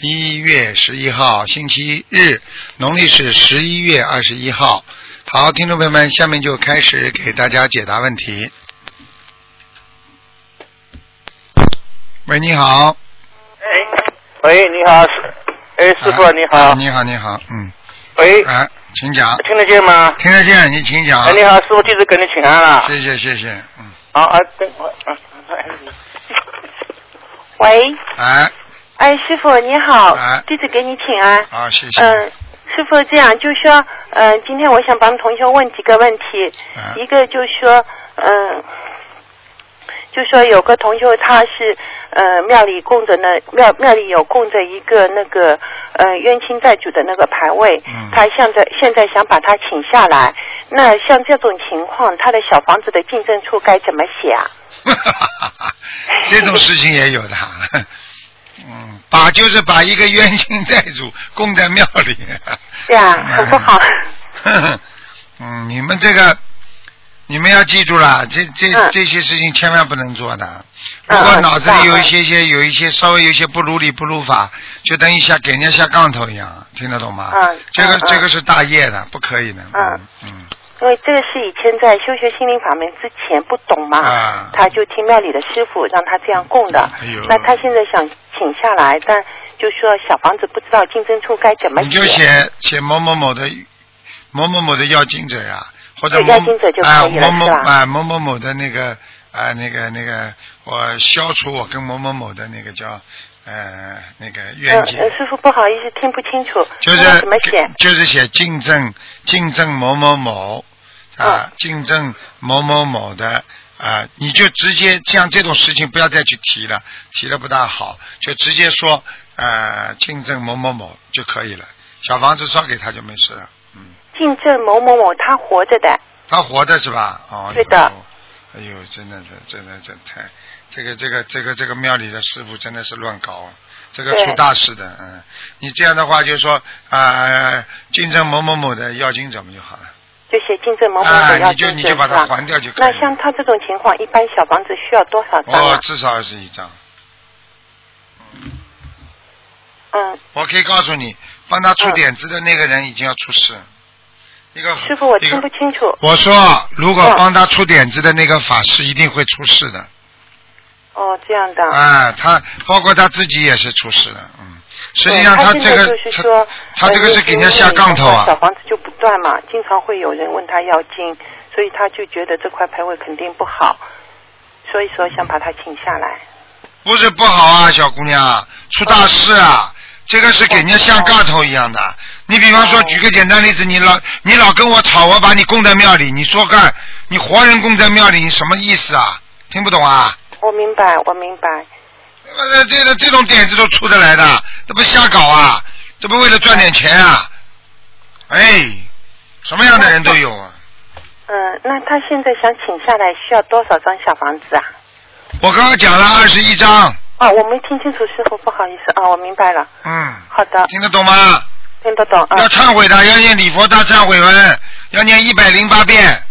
一月十一号，星期日，农历是十一月二十一号。好，听众朋友们，下面就开始给大家解答问题。喂，你好。哎，喂，你好，哎，师傅啊你好啊，你好，你好，嗯，喂，哎，请讲，听得见吗？听得见，你请讲哎，。你好，师傅，弟子给你请安了。谢谢，谢谢，嗯，好啊，等我，啊，喂，哎，哎，师傅你好哎，弟子给你请安。啊，谢谢。嗯，师傅这样就说，嗯、今天我想帮同学问几个问题，哎一个就说，嗯、就说有个同学他是呃庙里供着呢，庙庙里有供着一个那个呃冤亲债主的那个牌位，嗯他现在现在想把他请下来，那像这种情况，他的小房子的进证处该怎么写啊？这种事情也有的。嗯，把就是把一个冤亲债主供在庙里。对啊，很不好。嗯，你们这个，你们要记住了，这这、嗯这些事情千万不能做的。嗯如果脑子里有一嗯些些有一些稍微有一些不如理不如法，就等于下给人家下杠头一样，听得懂吗？嗯这个、这个是大业的，不可以的。嗯嗯因为这个是以前在修学心灵法门之前不懂嘛，啊他就听庙里的师傅让他这样供的。那他现在想请下来，但就说小房子不知道竞争处该怎么你就写写某某某的某某某的要经者呀，或者啊某某啊某某某的那个啊那个那个我消除我跟某某某的那个叫呃那个嗯冤结，呃，师傅不好意思，听不清楚，就是怎么写？就是写竞争竞争某某某嗯啊竞争某某某的。啊，你就直接像这种事情不要再去提了，提了不大好，就直接说呃竞争某某某就可以了。小房子烧给他就没事了。嗯，竞争某某某，他活着的。他活着是吧？哦，对的哎呦。真的是，真的这太，这个这个这个这个庙里的师傅真的是乱搞啊，这个出大事的，嗯。你这样的话，就是说啊，竞争某某某的要精者们就好了。就写竞争某某啊的要你就你就把它争是吧？还掉就可以了那像他这种情况，一般小房子需要多少张哦啊，？至少二十一张。嗯，我可以告诉你，帮他出点子的那个人已经要出事。一个师傅我听不清楚。我说，如果嗯帮他出点子的那个法师一定会出事的。哦，这样的。啊，他包括他自己也是出事的，嗯。实际上他这个就是说，他他这个是给人家下杠头啊呃小房子就不断嘛，经常会有人问他要金，所以他就觉得这块牌位肯定不好，所以说想把他请下来。不是不好啊，小姑娘，出大事啊！这个是给人家下杠头一样的。你比方说，哦举个简单例子，你老你老跟我吵，我把你供在庙里，你说干，你活人供在庙里，你什么意思啊？听不懂啊？我明白，我明白。呃，这个这种点子都出得来的，这不瞎搞啊？这不为了赚点钱啊？哎，什么样的人都有啊！嗯，那他现在想请下来需要多少张小房子啊？我刚刚讲了二十一张，哦，我没听清楚，师傅，不好意思啊，我明白了。嗯，好的，听得懂吗？听得懂啊要。忏悔的，要念礼佛大忏悔文，要念一百零八遍。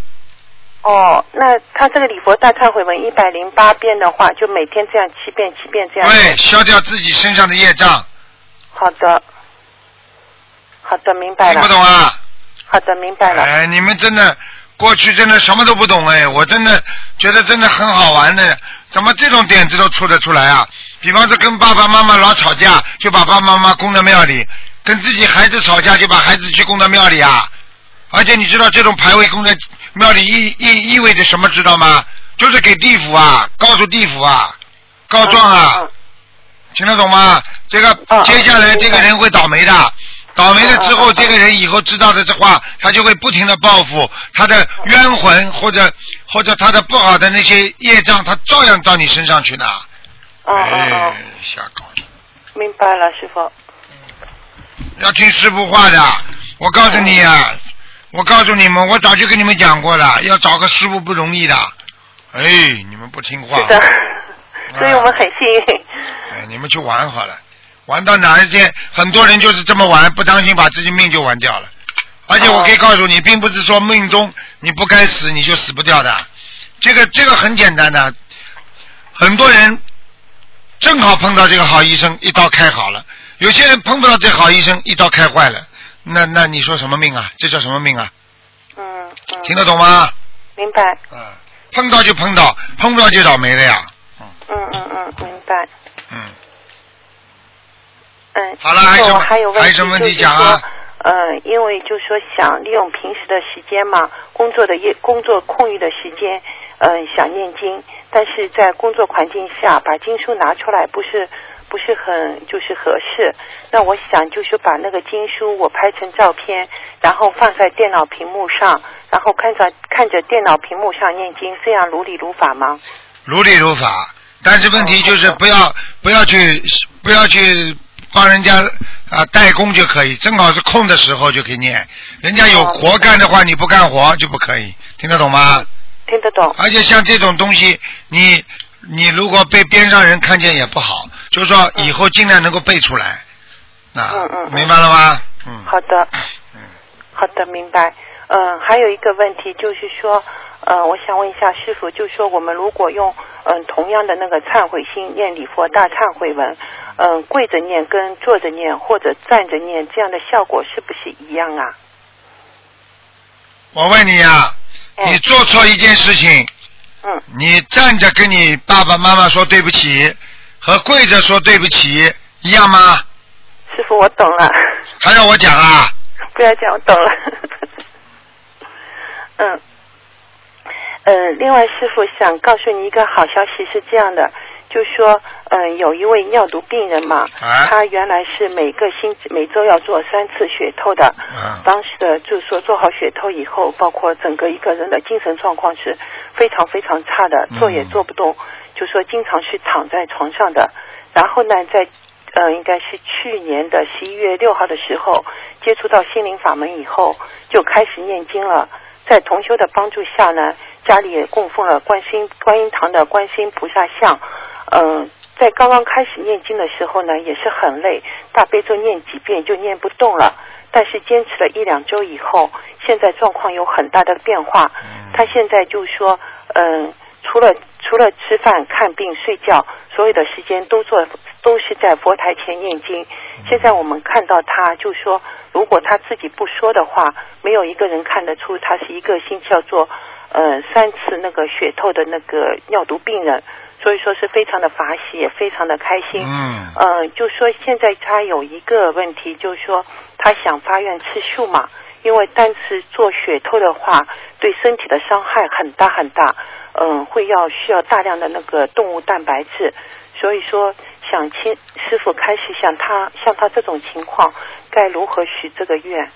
哦，那他这个礼佛大忏悔文一百零八遍的话，就每天这样七遍七遍这样。对，消掉自己身上的业障，好的，好的，明白听了。不懂啊？好的，明白了。哎，你们真的过去真的什么都不懂哎，我真的觉得真的很好玩的，怎么这种点子都出得出来啊？比方说跟爸爸妈妈老吵架，就把爸爸妈妈供到庙里；跟自己孩子吵架，就把孩子去供到庙里啊。而且你知道这种排位供在庙里意意意味着什么？知道吗？就是给地府啊，告诉地府啊，告状啊。嗯听得懂吗？这个嗯接下来嗯这个人会倒霉的，倒霉了之后，这个人以后知道的这话，他就会不停的报复他的冤魂或者或者他的不好的那些业障，他照样到你身上去的。哎，，瞎搞！明白了，师傅。要听师傅话的。我告诉你啊，我告诉你们，我早就跟你们讲过了，要找个师傅不容易的。哎，你们不听话。是的，所以我们很幸运。哎，你们去玩好了，玩到哪一天，很多人就是这么玩，不当心把自己命就玩掉了。而且我可以告诉你，并不是说命中你不该死你就死不掉的，这个这个很简单的，很多人正好碰到这个好医生，一刀开好了；有些人碰不到这好医生，一刀开坏了。那那你说什么命啊？这叫什么命啊？嗯嗯。听得懂吗？明白。嗯，碰到就碰到，碰不到就倒霉了呀。嗯嗯嗯，明白。嗯，嗯。好了，还有还有什么问题讲啊说？呃，因为就是说想利用平时的时间嘛，工作的业工作空余的时间，嗯、想念经，但是在工作环境下把经书拿出来不是不是很就是合适。那我想就是把那个经书我拍成照片，然后放在电脑屏幕上，然后看着看着电脑屏幕上念经，这样如理如法吗？如理如法，但是问题就是不要不要去不要去帮人家啊代工就可以，正好是空的时候就可以念。人家有哦活干的话，你不干活就不可以，听得懂吗？听得懂？而且像这种东西，你你如果被边上人看见也不好，就是说以后尽量能够背出来，啊嗯嗯，嗯明白了吗？嗯，好的。嗯，好的，明白。嗯、还有一个问题就是说，呃，我想问一下师傅，就是说我们如果用嗯、同样的那个忏悔心念礼佛大忏悔文，嗯、跪着念跟坐着念或者站着念，这样的效果是不是一样啊？我问你呀、哎你做错一件事情，嗯，你站着跟你爸爸妈妈说对不起，和跪着说对不起一样吗？师傅，我懂了。还要我讲啊？不要讲，我懂了。嗯，呃，另外师傅想告诉你一个好消息，是这样的，就说，嗯、有一位尿毒病人嘛，啊他原来是每个星每周要做三次血透的，嗯当时的就是说做好血透以后，包括整个一个人的精神状况是非常非常差的，嗯坐也做不动，就说经常是躺在床上的。然后呢，在呃应该是去年的十一月六号的时候，接触到心灵法门以后，就开始念经了。在同修的帮助下呢，家里也供奉了观世音观音堂的观世音菩萨像。嗯、在刚刚开始念经的时候呢，也是很累，大悲咒念几遍就念不动了。但是坚持了一两周以后，现在状况有很大的变化。他现在就说，嗯、除了除了吃饭、看病、睡觉，所有的时间都做都是在佛台前念经。现在我们看到他，就说如果他自己不说的话，没有一个人看得出他是一个星期要做呃三次那个血透的那个尿毒病人，所以说是非常的法喜，也非常的开心。嗯呃，就说现在他有一个问题，就是说他想发愿吃素嘛，因为单吃做血透的话，对身体的伤害很大很大，嗯、会要需要大量的那个动物蛋白质，所以说想请师傅开始像他像他这种情况，该如何许这个愿？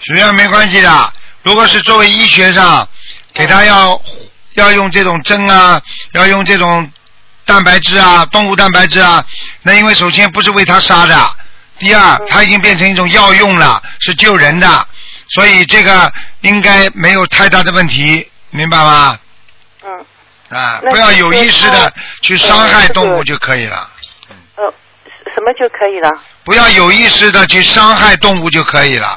许愿没关系的。如果是作为医学上，给他要要用这种针啊，要用这种蛋白质啊，动物蛋白质啊，那因为首先不是为他杀的，第二嗯它已经变成一种药用了，是救人的，所以这个应该没有太大的问题，明白吗？嗯，啊，那不要有意识的去伤害动物就可以了，呃，什么就可以了？不要有意识的去伤害动物就可以了。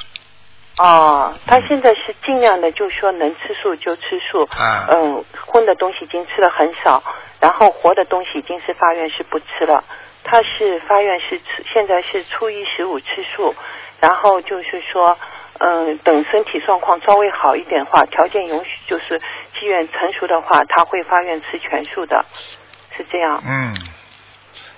哦，他现在是尽量的，就说能吃素就吃素，啊嗯，荤的东西已经吃的很少，然后活的东西已经是发愿是不吃了。他是发愿是吃，现在是初一十五吃素，然后就是说，嗯，等身体状况稍微好一点的话，条件允许，就是机缘成熟的话，他会发愿吃全素的，是这样。嗯，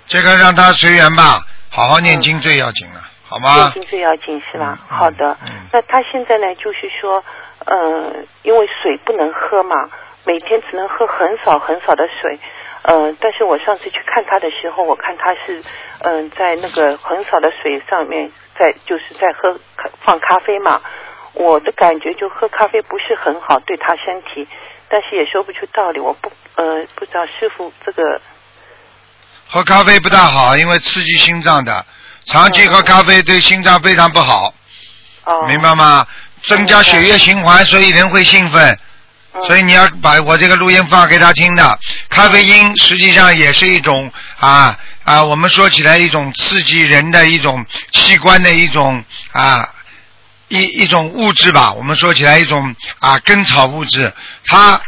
这个让他随缘吧，好好念经最要紧了，好吗念？经最要紧是吧？嗯好的。嗯那他现在呢，就是说，呃，因为水不能喝嘛，每天只能喝很少很少的水。呃，但是我上次去看他的时候，我看他是，嗯、在那个很少的水上面，在就是在喝咖放咖啡嘛。我的感觉就喝咖啡不是很好，对他身体，但是也说不出道理。我不呃不知道师傅这个喝咖啡不大好，因为刺激心脏的，长期喝咖啡对心脏非常不好，哦，明白吗？增加血液循环，所以人会兴奋。嗯所以你要把我这个录音放给他听的。咖啡因实际上也是一种啊啊，我们说起来一种刺激人的一种器官的一种啊一一种物质吧。我们说起来一种啊根草物质，它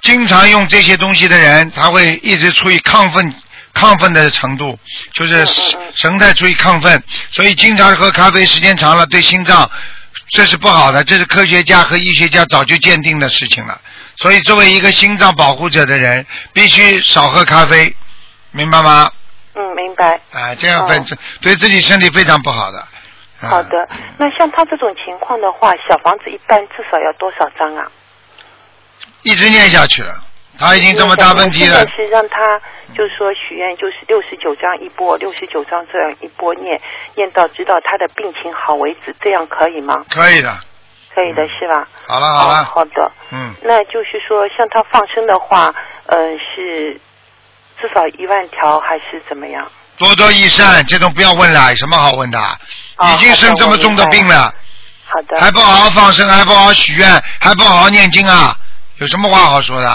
经常用这些东西的人，他会一直处于亢奋。亢奋的程度就是神态处于亢奋，所以经常喝咖啡时间长了，对心脏这是不好的，这是科学家和医学家早就鉴定的事情了。所以，作为一个心脏保护者的人，必须少喝咖啡，明白吗？嗯，明白。啊，这样本哦对自己身体非常不好的。啊好的，那像他这种情况的话，小房子一般至少要多少张啊？一直念下去了，他已经这么大问题了是让他就是说许愿，就是六十九张一波，六十九张这样一波念，念到直到他的病情好为止，这样可以吗？可以的。可以的是吧？好了好哦了，好的。嗯，那就是说，像他放生的话，呃，是至少一万条还是怎么样？多多益善，这种不要问了，有什么好问的？哦已经生这么重的病了，好的。还不好好放生，还不好好许愿，还不好好念经啊？有什么话好说的？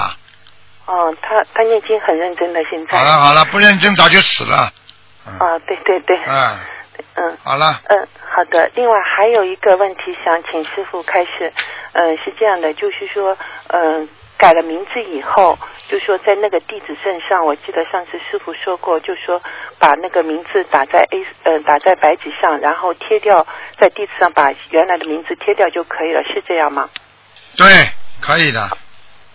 哦，他他念经很认真的，现在。好了好了，不认真早就死了。嗯啊，对对对。嗯，嗯。好了，嗯，好的。另外还有一个问题想请师傅开始，嗯、是这样的，就是说，嗯、改了名字以后，就说在那个地址证上，我记得上次师傅说过，就说把那个名字打在 A，呃，打在白纸上，然后贴掉，在地址上把原来的名字贴掉就可以了，是这样吗？对，可以的。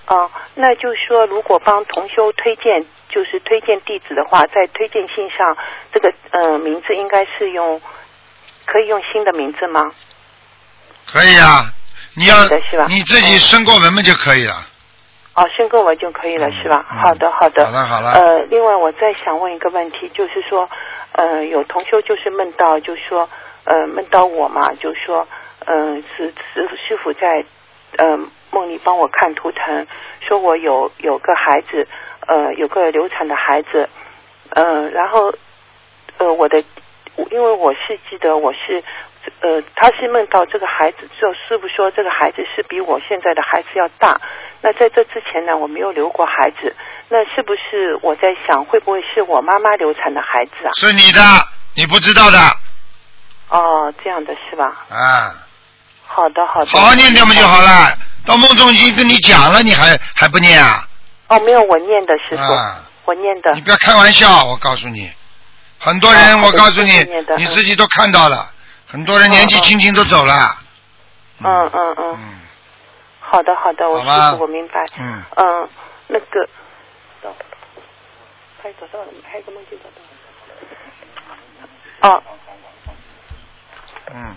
哦，那就是说，如果帮同修推荐，就是推荐地址的话，在推荐信上，这个呃名字应该是用，可以用新的名字吗？可以啊，你要你自己申过文嘛就可以了。哦，申购完就可以了，是吧？嗯好的，好的。好了好了呃，另外我再想问一个问题，就是说，呃，有同修就是梦到，就是说，呃，梦到我嘛，就是说，嗯、是师师傅在，呃，梦里帮我看图腾，说我有有个孩子，呃，有个流产的孩子，呃，然后，呃，我的，因为我是记得我是。呃，他是梦到这个孩子，就师傅说这个孩子是比我现在的孩子要大。那在这之前呢，我没有留过孩子，那是不是我在想，会不会是我妈妈流产的孩子啊？是你的，你不知道的哦，这样的是吧？啊，好的，好的。好好念念嘛就好了。到梦中已经跟你讲了，你还还不念啊？哦，没有我念的师傅，啊，我念的你。不要开玩笑，我告诉你，很多人，哦我告诉你你自己都看到了，很多人年纪轻轻都走了。嗯嗯嗯，嗯好的好的，我师傅我明白。嗯，嗯，那个，还找到了，还有个梦境找到了。哦嗯，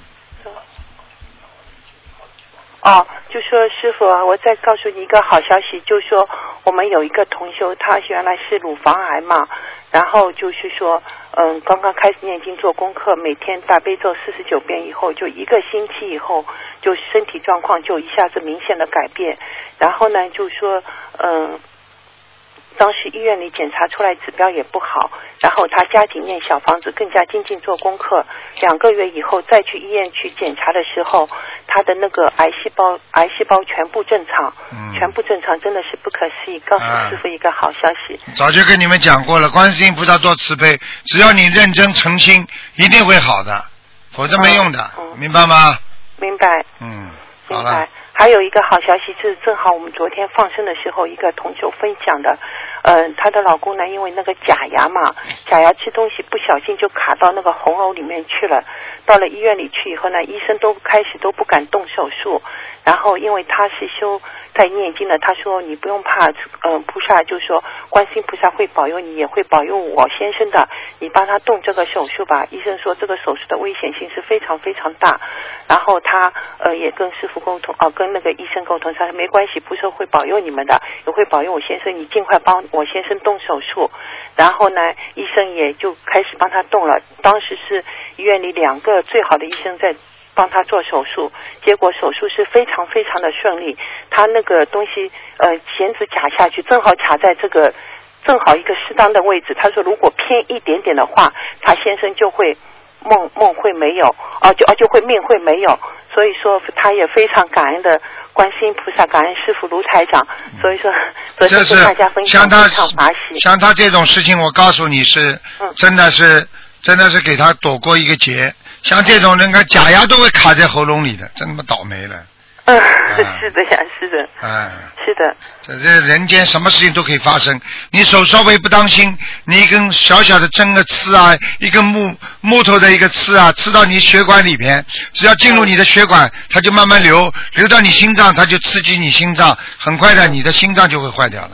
哦，就说师傅啊，我再告诉你一个好消息，就说我们有一个同修，他原来是乳房癌嘛，然后就是说，嗯，刚刚开始念经做功课，每天大悲咒四十九遍以后，就一个星期以后，就身体状况就一下子明显的改变，然后呢，就说，嗯。当时医院里检查出来指标也不好，然后他加紧念小房子，更加精进做功课。两个月以后再去医院去检查的时候，他的那个癌细胞癌细胞全部正常，嗯全部正常，真的是不可思议。告诉啊师傅一个好消息。早就跟你们讲过了，观世音菩萨多慈悲，只要你认真诚心，一定会好的，否则没用的，嗯嗯明白吗？明白，嗯，好明白了，。还有一个好消息是，正好我们昨天放生的时候，一个同修分享的，嗯、她的老公呢，因为那个假牙嘛，假牙吃东西不小心就卡到那个红藕里面去了。到了医院里去以后呢，医生都开始都不敢动手术。然后因为他是修在念经的，他说你不用怕，嗯、菩萨就说观世音菩萨会保佑你，也会保佑我先生的，你帮他动这个手术吧。医生说这个手术的危险性是非常非常大。然后他呃也跟师傅沟通，哦、跟跟那个医生沟通，他说没关系，菩萨会保佑你们的，也会保佑我先生，你尽快帮我先生动手术。然后呢，医生也就开始帮他动了。当时是医院里两个最好的医生在帮他做手术，结果手术是非常非常的顺利。他那个东西呃钳子卡下去，正好卡在这个正好一个适当的位置。他说如果偏一点点的话，他先生就会梦梦会没有，哦就哦就会命会没有，所以说他也非常感恩的观世音菩萨，感恩师傅卢台长，所以说昨天跟大家分享像他非常法喜。像他这种事情，我告诉你是嗯真的是真的是给他躲过一个劫。像这种人，家假牙都会卡在喉咙里的，真他妈倒霉了。嗯，啊是的呀，是的，嗯，是的，这这人间什么事情都可以发生。你手稍微不当心，你一根小小的针的刺啊，一根木木头的一个刺啊，刺到你血管里边，只要进入你的血管，它就慢慢流，流到你心脏，它就刺激你心脏，很快的，你的心脏就会坏掉了。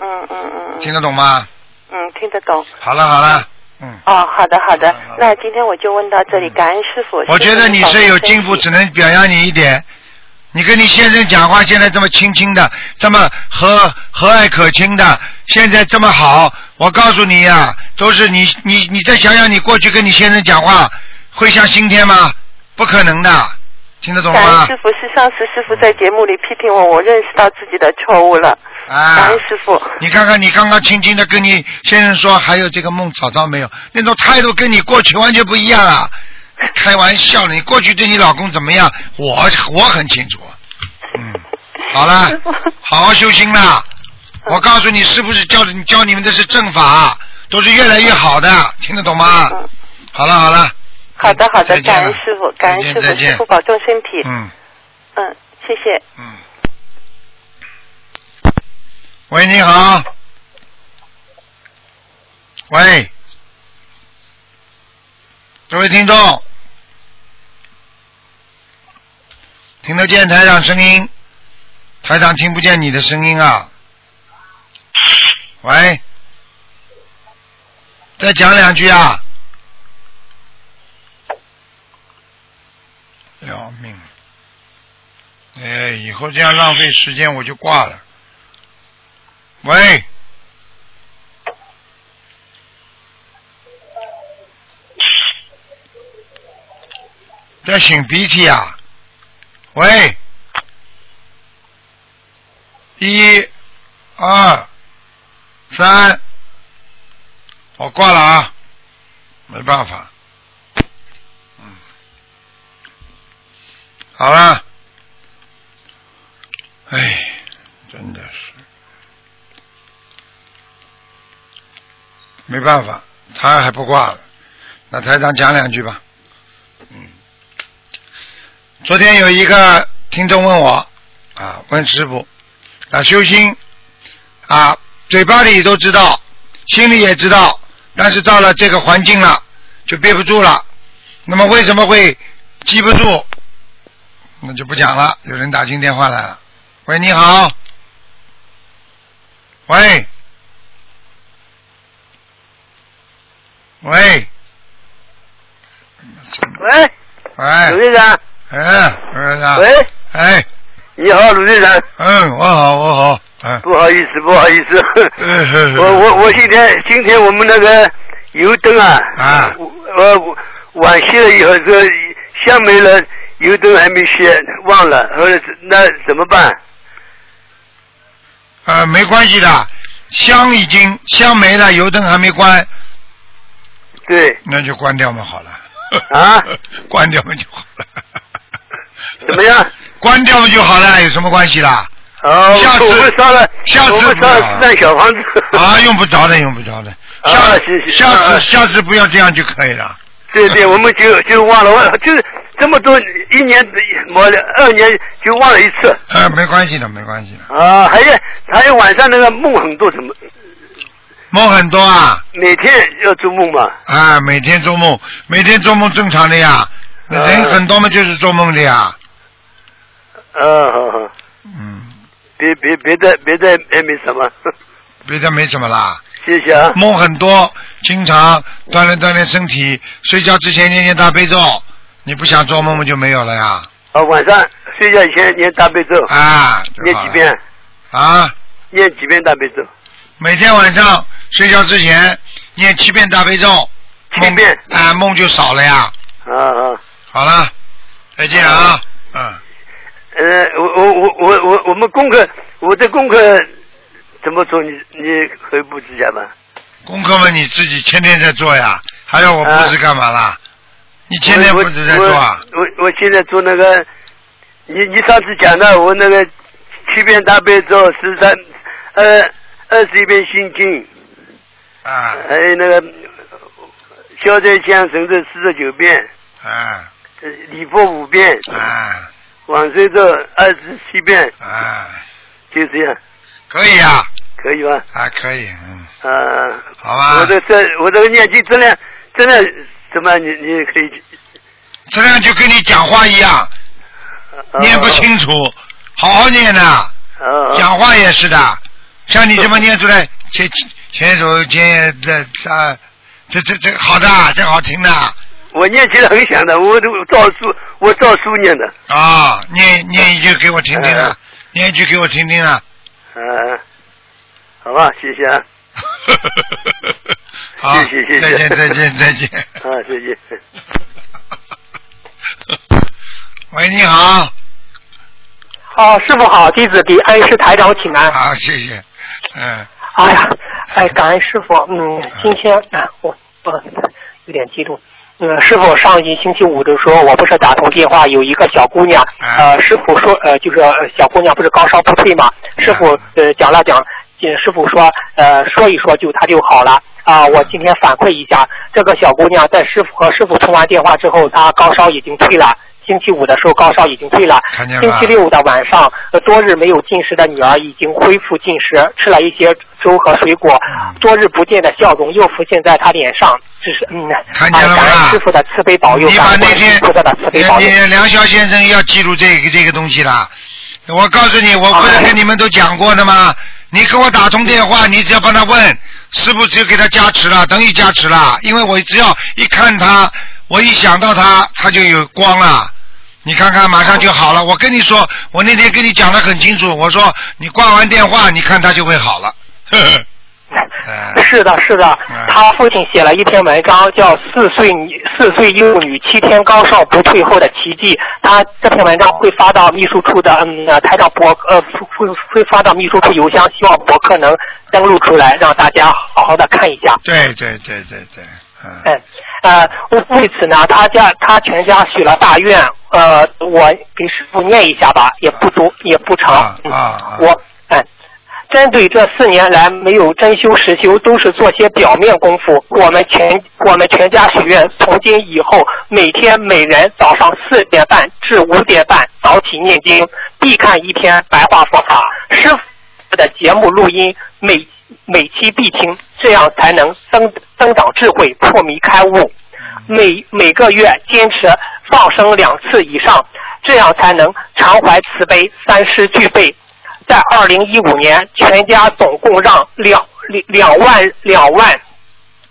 嗯嗯嗯嗯，听得懂吗？嗯，听得懂。好了好了，嗯。哦，好的好的那今天我就问到这里，感恩师傅。我觉得你是有进步，只能表扬你一点。你跟你先生讲话现在这么轻轻的，这么和和蔼可亲的，现在这么好，我告诉你呀、都是你你你再想想，你过去跟你先生讲话会像今天吗？不可能的，听得懂吗感恩师？傅，是上次师傅在节目里批评我，我认识到自己的错误了。感啊恩，师傅。你看看你刚刚轻轻的跟你先生说，还有这个梦找到没有？那种态度跟你过去完全不一样啊！开玩笑的，你过去对你老公怎么样？我我很清楚。嗯，好了，好好修心啦。我告诉你，是不是教你教你们的是正法，都是越来越好的，听得懂吗？嗯，好了好了。好的好的，再见了感恩师傅，感恩师傅，师傅保重身体。嗯嗯，谢谢。嗯。喂，你好。喂，各位听众，听得见台长声音？台长听不见你的声音啊。喂，再讲两句啊。要命！哎，以后这样浪费时间我就挂了。喂，在擤鼻涕啊？喂，一、二、三，我挂了啊，没办法。嗯，好了。哎，真的是没办法，他还不挂了。那台长讲两句吧。嗯，昨天有一个听众问我啊，问师傅啊，修心啊，嘴巴里都知道，心里也知道，但是到了这个环境了，就憋不住了。那么为什么会记不住？那就不讲了。有人打进电话来了。喂，你好。喂。喂。喂，喂。卢队长，哎，卢院长。喂，哎，你好，卢队长，嗯，我好，我好，嗯。不好意思，不好意思，嗯我我我今天今天我们那个油灯啊，啊我我晚些了以后这香没了，油灯还没熄，忘了，后来那怎么办？呃，没关系的，香已经香没了，油灯还没关，对，那就关掉嘛，好了。啊？关掉嘛就好了。怎么样？关掉不就好了，有什么关系啦？哦，下次我们烧了，下次烧了四扇小房子。啊，用不着的，用不着的。啊下谢谢下次啊下次不要这样就可以了。对对，我们就就忘了，我就是这么多一年我二年就忘了一次啊，没关系的，没关系的。啊，还有还有晚上那个梦很多，怎么梦很多啊每天要做梦嘛？啊，每天做梦，每天做梦正常的呀。人啊很多嘛，就是做梦的呀。啊，好好，嗯，别别别的别的也没什么，别的没什么啦。谢谢啊。梦很多，经常锻炼锻炼身体，睡觉之前念念大悲咒。你不想做梦梦就没有了呀。啊，晚上睡觉以前念大悲咒，啊，念几遍？啊？念几遍大悲咒？每天晚上睡觉之前念七遍大悲咒，七遍梦啊，梦就少了呀。啊啊。好了，再见啊，嗯，呃，我我我我我我们功课，我的功课怎么做？你你回布置一下吧。功课嘛你自己天天在做呀，还要我布置干嘛啦？你天天布置在做啊？我我我现在做那个，你你上次讲的我那个七遍大悲咒，十三呃二十一遍心经，啊还有那个消灾降神咒四十九遍，啊呃礼佛五遍，啊往生咒二十七遍，啊！就这样，可以啊，可以吧？啊可以，嗯，啊，好吧。我。这这我这个念经质量真的怎么你你可以质量就跟你讲话一样，呃念不清楚，好好念呐。哦讲话也是的，像你这么念出来，前前手前这这，这这这好的，这好听的我念起来很响的，我都照书，我照书念的。啊！念念一句给我听听嗯啊，念一句给我听听啊。嗯，好吧，谢谢啊，好，谢谢谢谢再见再见再见。啊，谢谢。喂，你好，哦，师傅好，弟子给恩师台长请安。好，谢谢，嗯，哎呀，哎，感恩师傅。嗯，今天啊，我呃有点激动。嗯，师傅上一星期五的时候，我不是打通电话，有一个小姑娘，呃，师傅说，呃，就是呃小姑娘不是高烧不退嘛，师傅呃讲了讲，呃师傅说，呃，说一说就她就好了。啊，我今天反馈一下，这个小姑娘在师傅和师傅通完电话之后，她高烧已经退了。星期五的时候高烧已经退了，看见了星期六的晚上，呃多日没有进食的女儿已经恢复进食，吃了一些粥和水果，嗯多日不见的笑容又浮现在她脸上，这是嗯，看见了吗感恩师傅的慈悲保佑，你把那天观世音菩萨的慈悲保佑你。梁霄先生要记住这个这个东西了。我告诉你，我不是跟你们都讲过的吗？你给我打通电话，你只要帮他问，师傅只有给他加持了，等于加持了，因为我只要一看他，我一想到他，他就有光了。你看看，马上就好了。我跟你说，我那天跟你讲的很清楚，我说你挂完电话，你看他就会好了。呵 呵哎是的，是的嗯，他父亲写了一篇文章，叫《四岁女四岁幼女七天高烧不退后的奇迹》。他这篇文章会发到秘书处的，嗯，呃台长博呃会会发到秘书处邮箱，希望博客能登录出来，让大家好好的看一下。对对对对对，嗯。嗯，呃，为为此呢，他家他全家许了大愿，呃，我给师傅念一下吧，也不多也不长。啊嗯啊啊我嗯。针对这四年来没有真修实修，都是做些表面功夫。我们全我们全家许愿，从今以后每天每人早上四点半至五点半早起念经，必看一篇白话佛法。师傅的节目录音每每期必听，这样才能增增长智慧，破迷开悟。每每个月坚持放生两次以上，这样才能常怀慈悲，三施俱备。在二零一五年，全家总共让两两两万两万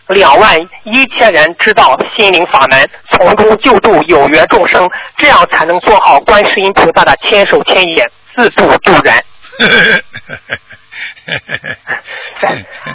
两万一千人知道心灵法门，从中救度有缘众生，这样才能做好观世音菩萨的千手千眼，自度度人。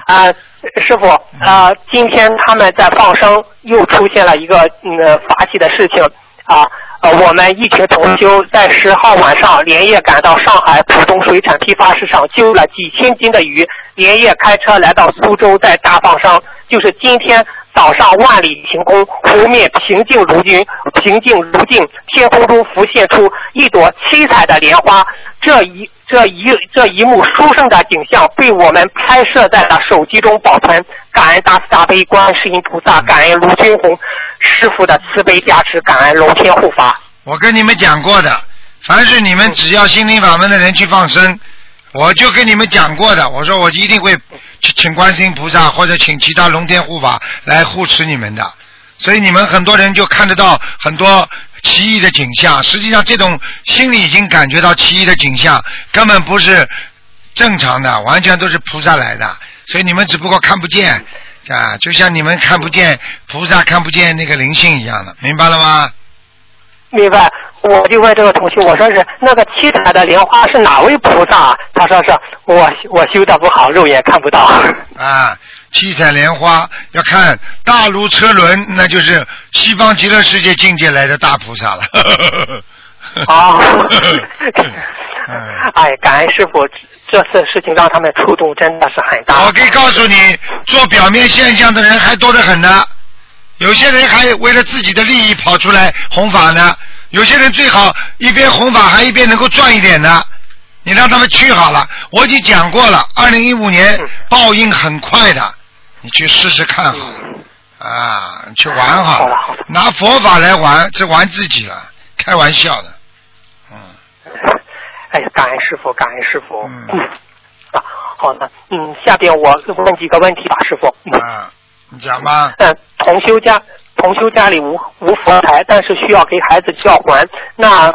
啊、师傅，啊，今天他们在放生，又出现了一个嗯呃法喜的事情啊。呃，我们一群同修在十号晚上连夜赶到上海浦东水产批发市场，揪了几千斤的鱼，连夜开车来到苏州，在大放生。就是今天早上万里晴空，湖面平静如云，平静如镜，天空中浮现出一朵七彩的莲花。这一这一这一幕殊胜的景象被我们拍摄在了手机中保存。感恩大慈大悲观世音菩萨，感恩卢军红师傅的慈悲加持，感恩龙天护法。我跟你们讲过的，凡是你们只要心灵法门的人去放生，我就跟你们讲过的，我说我一定会请请观世音菩萨或者请其他龙天护法来护持你们的。所以你们很多人就看得到很多奇异的景象，实际上这种心里已经感觉到奇异的景象，根本不是正常的，完全都是菩萨来的。所以你们只不过看不见啊，就像你们看不见菩萨看不见那个灵性一样的，明白了吗？明白，我就问这个同学，我说是那个七彩的莲花是哪位菩萨啊？他说是我我修的不好，肉眼看不到。啊，七彩莲花要看大如车轮，那就是西方极乐世界境界来的大菩萨了。啊 嗯，哎，感恩师傅，这次事情让他们触动真的是很大。我可以告诉你，做表面现象的人还多得很呢。有些人还为了自己的利益跑出来弘法呢，有些人最好一边弘法还一边能够赚一点的。你让他们去好了，我已经讲过了，二零一五年嗯报应很快的，你去试试看好了。啊，你去玩好了拿佛法来玩，是玩自己了，开玩笑的。嗯，哎呀，感恩师傅，感恩师傅。嗯啊，好的，嗯，下边我问几个问题吧，师傅。嗯啊，你讲吧。嗯，同修家同修家里无无佛台，但是需要给孩子叫还。那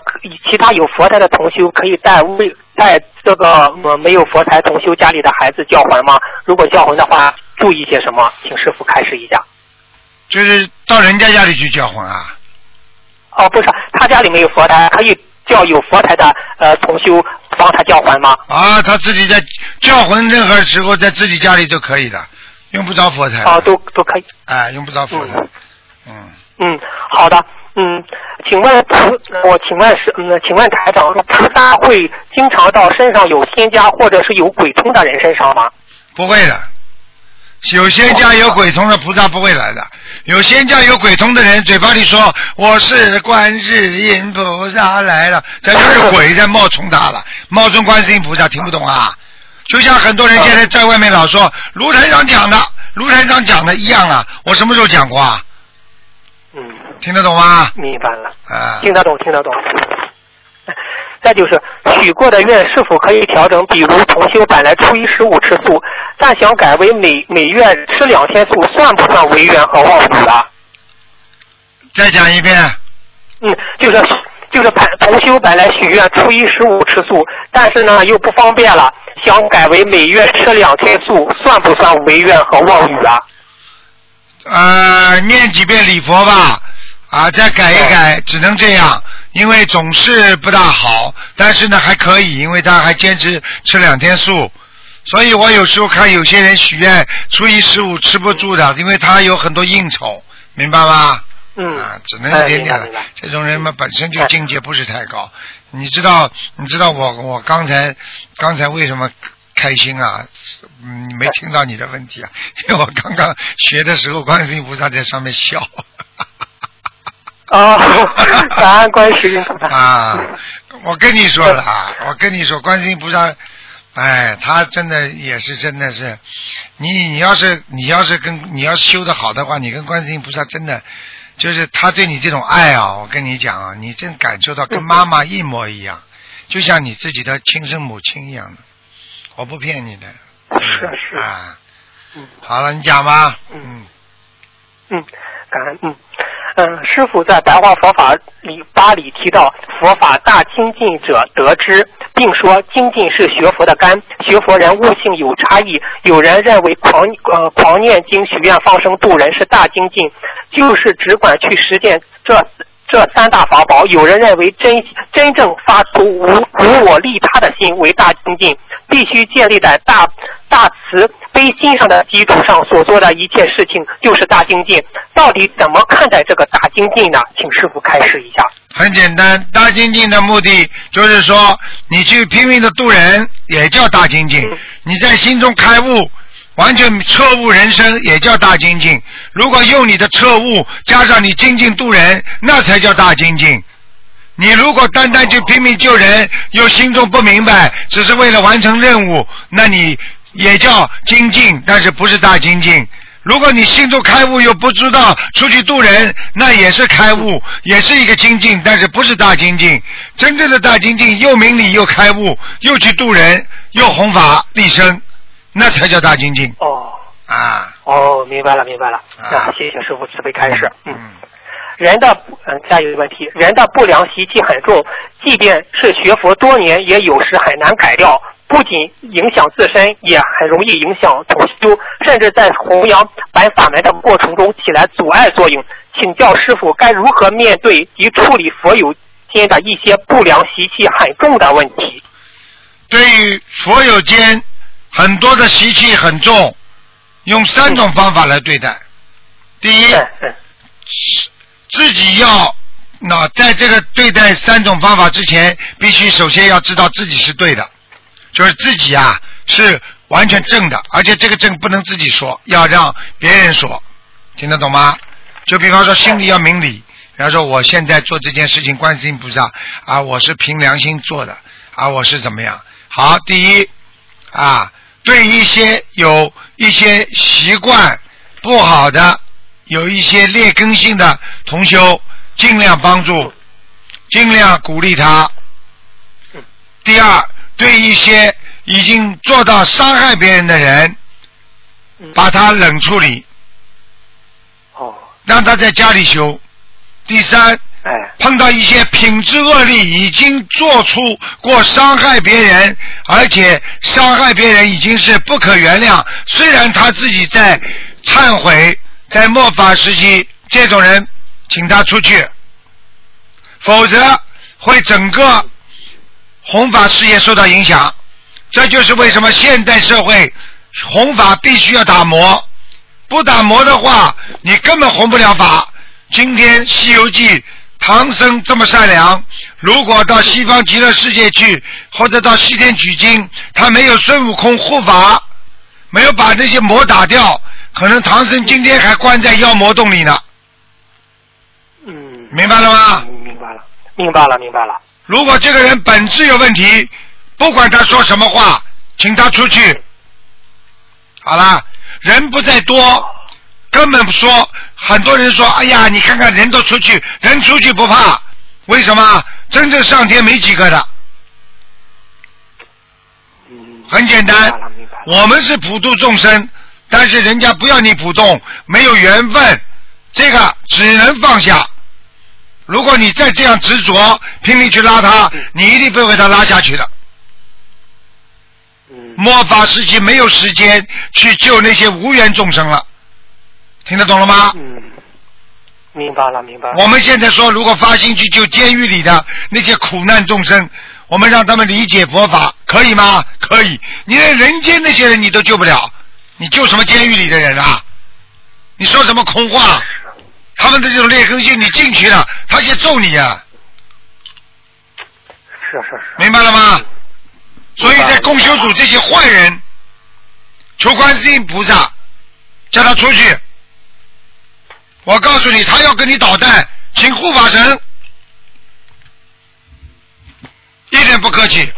其他有佛台的同修可以带未带这个呃没有佛台同修家里的孩子叫还吗？如果叫还的话，注意些什么？请师傅开示一下。就是到人家家里去叫魂啊？哦，不是，他家里没有佛台，可以叫有佛台的呃同修帮他叫还吗？啊，他自己在叫魂，任何时候在自己家里都可以的，用不着佛台。哦，都都可以。哎，用不着佛台。嗯，嗯，嗯好的，嗯，请问菩，我请问是，嗯，请问台长，菩萨会经常到身上有仙家或者是有鬼通的人身上吗？不会的。有仙家有鬼通的菩萨不会来的，有仙家有鬼通的人嘴巴里说我是观世音菩萨来了，这就是鬼在冒充他了，冒充观世音菩萨，听不懂啊？就像很多人现在在外面老说卢台长讲的，卢台长讲的一样啊，我什么时候讲过啊？嗯，听得懂吗？明白了，啊，听得懂，听得懂。再就是许过的愿是否可以调整？比如重修本来初一十五吃素，但想改为每每月吃两天素，算不算违愿和妄语啊？再讲一遍。嗯，就是就是本同修本来许愿初一十五吃素，但是呢又不方便了，想改为每月吃两天素，算不算违愿和妄语啊？呃，念几遍礼佛吧，啊，再改一改，只能这样，因为总是不大好，但是呢还可以，因为他还坚持吃两天素，所以我有时候看有些人许愿初一十五吃不住的，因为他有很多应酬，明白吗？嗯，啊，只能一点点了。这种人嘛，本身就境界不是太高。你知道，你知道我我刚才刚才为什么开心啊？嗯，没听到你的问题啊，因为我刚刚学的时候，观世音菩萨在上面笑。啊，感恩观世音菩萨。啊，我跟你说了啊，我跟你说，观世音菩萨，哎，他真的也是真的是，你你要是你要是跟你要是修的好的话，你跟观世音菩萨真的就是他对你这种爱啊，我跟你讲啊，你真感受到跟妈妈一模一样，就像你自己的亲生母亲一样的，我不骗你的。是是啊，嗯好了，你讲吧。嗯嗯，嗯，感恩嗯。嗯，师傅在白话佛法里八里提到，佛法大精进者得之，并说精进是学佛的根，学佛人悟性有差异。有人认为狂呃狂念经、许愿、放生、度人是大精进，就是只管去实践这这三大法宝。有人认为真真正发出无无我利他的心为大精进，必须建立在大大慈悲心上的基础上所做的一切事情就是大精进。到底怎么看待这个大精进呢？请师傅开示一下。很简单，大精进的目的就是说，你去拼命的度人，也叫大精进；你在心中开悟，完全彻悟人生，也叫大精进。如果用你的彻悟加上你精进度人，那才叫大精进。你如果单单去拼命救人，又心中不明白，只是为了完成任务，那你也叫精进，但是不是大精进。如果你心中开悟又不知道出去度人，那也是开悟，也是一个精进，但是不是大精进。真正的大精进，又明理又开悟，又去度人，又弘法立身，那才叫大精进哦啊！哦，明白了明白了。啊啊，谢谢师傅慈悲开示。嗯。嗯，人的嗯，下一个问题，人的不良习气很重，即便是学佛多年，也有时很难改掉。不仅影响自身，也很容易影响同修，甚至在弘扬白法门的过程中起来阻碍作用。请教师傅该如何面对及处理佛友间的一些不良习气很重的问题？对于佛友间很多的习气很重，用三种方法来对待。第一，自己要那在这个对待三种方法之前，必须首先要知道自己是对的，就是自己啊是完全正的，而且这个正不能自己说，要让别人说，听得懂吗？就比方说心里要明理，比方说我现在做这件事情，观世音菩萨啊，我是凭良心做的啊，我是怎么样？好，第一啊，对一些有一些习惯不好的，有一些劣根性的同修，尽量帮助，尽量鼓励他。第二，对一些已经做到伤害别人的人，把他冷处理，哦，让他在家里修。第三，碰到一些品质恶劣、已经做出过伤害别人，而且伤害别人已经是不可原谅。虽然他自己在忏悔，在末法时期，这种人，请他出去，否则会整个弘法事业受到影响。这就是为什么现代社会弘法必须要打磨，不打磨的话，你根本弘不了法。今天《西游记》，唐僧这么善良，如果到西方极乐世界去，或者到西天取经，他没有孙悟空护法，没有把这些魔打掉，可能唐僧今天还关在妖魔洞里呢。嗯，明白了吗？嗯明白了，明白了，明白了。如果这个人本质有问题，不管他说什么话，请他出去。好了，人不在多，根本不说。很多人说：“哎呀，你看看人都出去，人出去不怕，为什么？真正上天没几个的。嗯，很简单。我们是普度众生，但是人家不要你普度，没有缘分，这个只能放下。如果你再这样执着，拼命去拉他，你一定会被他拉下去的。嗯，末法时期没有时间去救那些无缘众生了，听得懂了吗？嗯，明白了，明白了。我们现在说，如果发心去救监狱里的那些苦难众生，我们让他们理解佛法，可以吗？可以。你连人间那些人你都救不了，你救什么监狱里的人啊？你说什么空话？他们的这种劣根性，你进去了，他先揍你啊！是是是。明白了吗？所以在共修组这些坏人，求观世音菩萨叫他出去。我告诉你，他要跟你捣蛋，请护法神，一点不客气。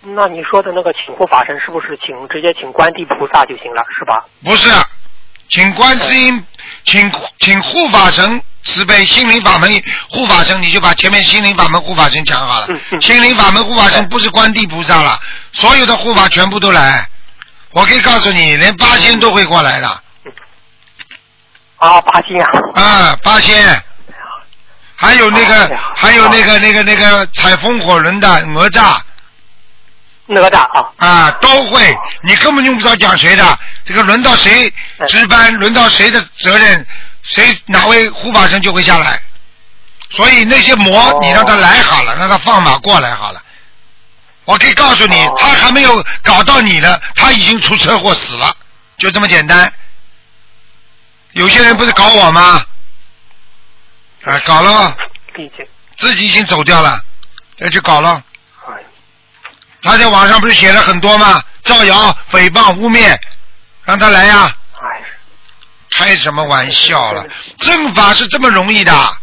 那你说的那个请护法神，是不是请直接请观地菩萨就行了，是吧？不是，请观世音，请请护法神慈悲心灵法门护法神，你就把前面心灵法门护法神讲好了嗯。嗯心灵法门护法神不是观地菩萨了，所有的护法全部都来。我可以告诉你，连八仙都会过来的啊，八仙啊。啊，八仙，还有那个还有那个那个那个踩风火轮的哪吒哪吒啊，啊，都会。你根本用不着讲谁的，这个轮到谁值班，轮到谁的责任，谁哪位护法神就会下来。所以那些魔哦，你让他来好了，让他放马过来好了。我可以告诉你哦，他还没有搞到你呢，他已经出车祸死了，就这么简单。有些人不是搞我吗？啊，搞了。自己已经走掉了，要去搞了。哎，他在网上不是写了很多吗？造谣、诽谤、污蔑，让他来呀、哎，开什么玩笑了？正法是这么容易的，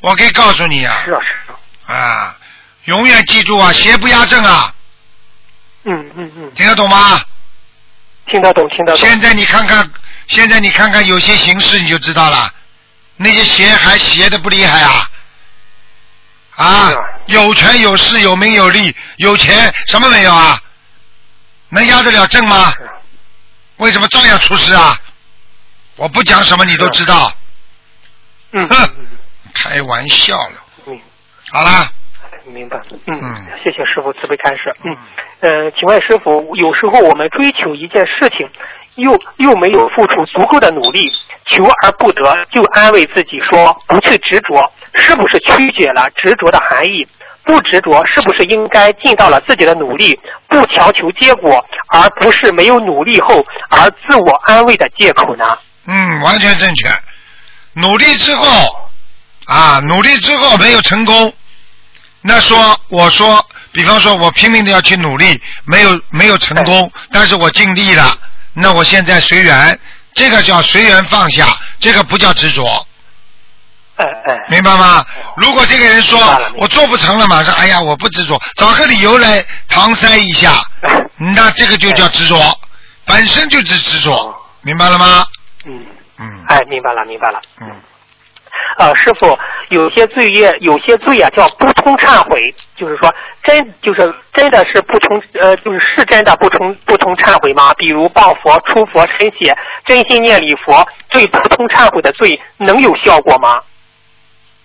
我可以告诉你啊是啊是啊。啊，永远记住啊，邪不压正啊，嗯嗯嗯，听得懂吗？听得懂听得懂。现在你看看，现在你看看有些形式你就知道了，那些邪还邪的不厉害啊！啊有权有势有名有利有钱什么没有啊？能压得了正吗？为什么照样出事啊？我不讲什么你都知道，嗯哼嗯开玩笑了。嗯，好啦，明明白。嗯嗯，谢谢师傅慈悲开示。嗯，呃，请问师傅，有时候我们追求一件事情，又又没有付出足够的努力，求而不得，就安慰自己说不去执着，是不是曲解了执着的含义？不执着是不是应该尽到了自己的努力，不强求结果，而不是没有努力后而自我安慰的借口呢？嗯，完全正确。努力之后啊，努力之后没有成功，那说我说，比方说我拼命的要去努力，没有没有成功，但是我尽力了，那我现在随缘，这个叫随缘放下，这个不叫执着，哎哎，明白吗？如果这个人说我做不成了，马上哎呀我不执着，找个理由来搪塞一下，那这个就叫执着，本身就是执着哦，明白了吗？嗯，嗯。哎，明白了明白了。嗯，呃，师傅，有些罪业，有些罪啊叫不通忏悔，就是说真就是真的是不通，呃，就是是真的不通不通忏悔吗？比如谤佛、出佛身血、真心念礼佛，对不通忏悔的罪能有效果吗？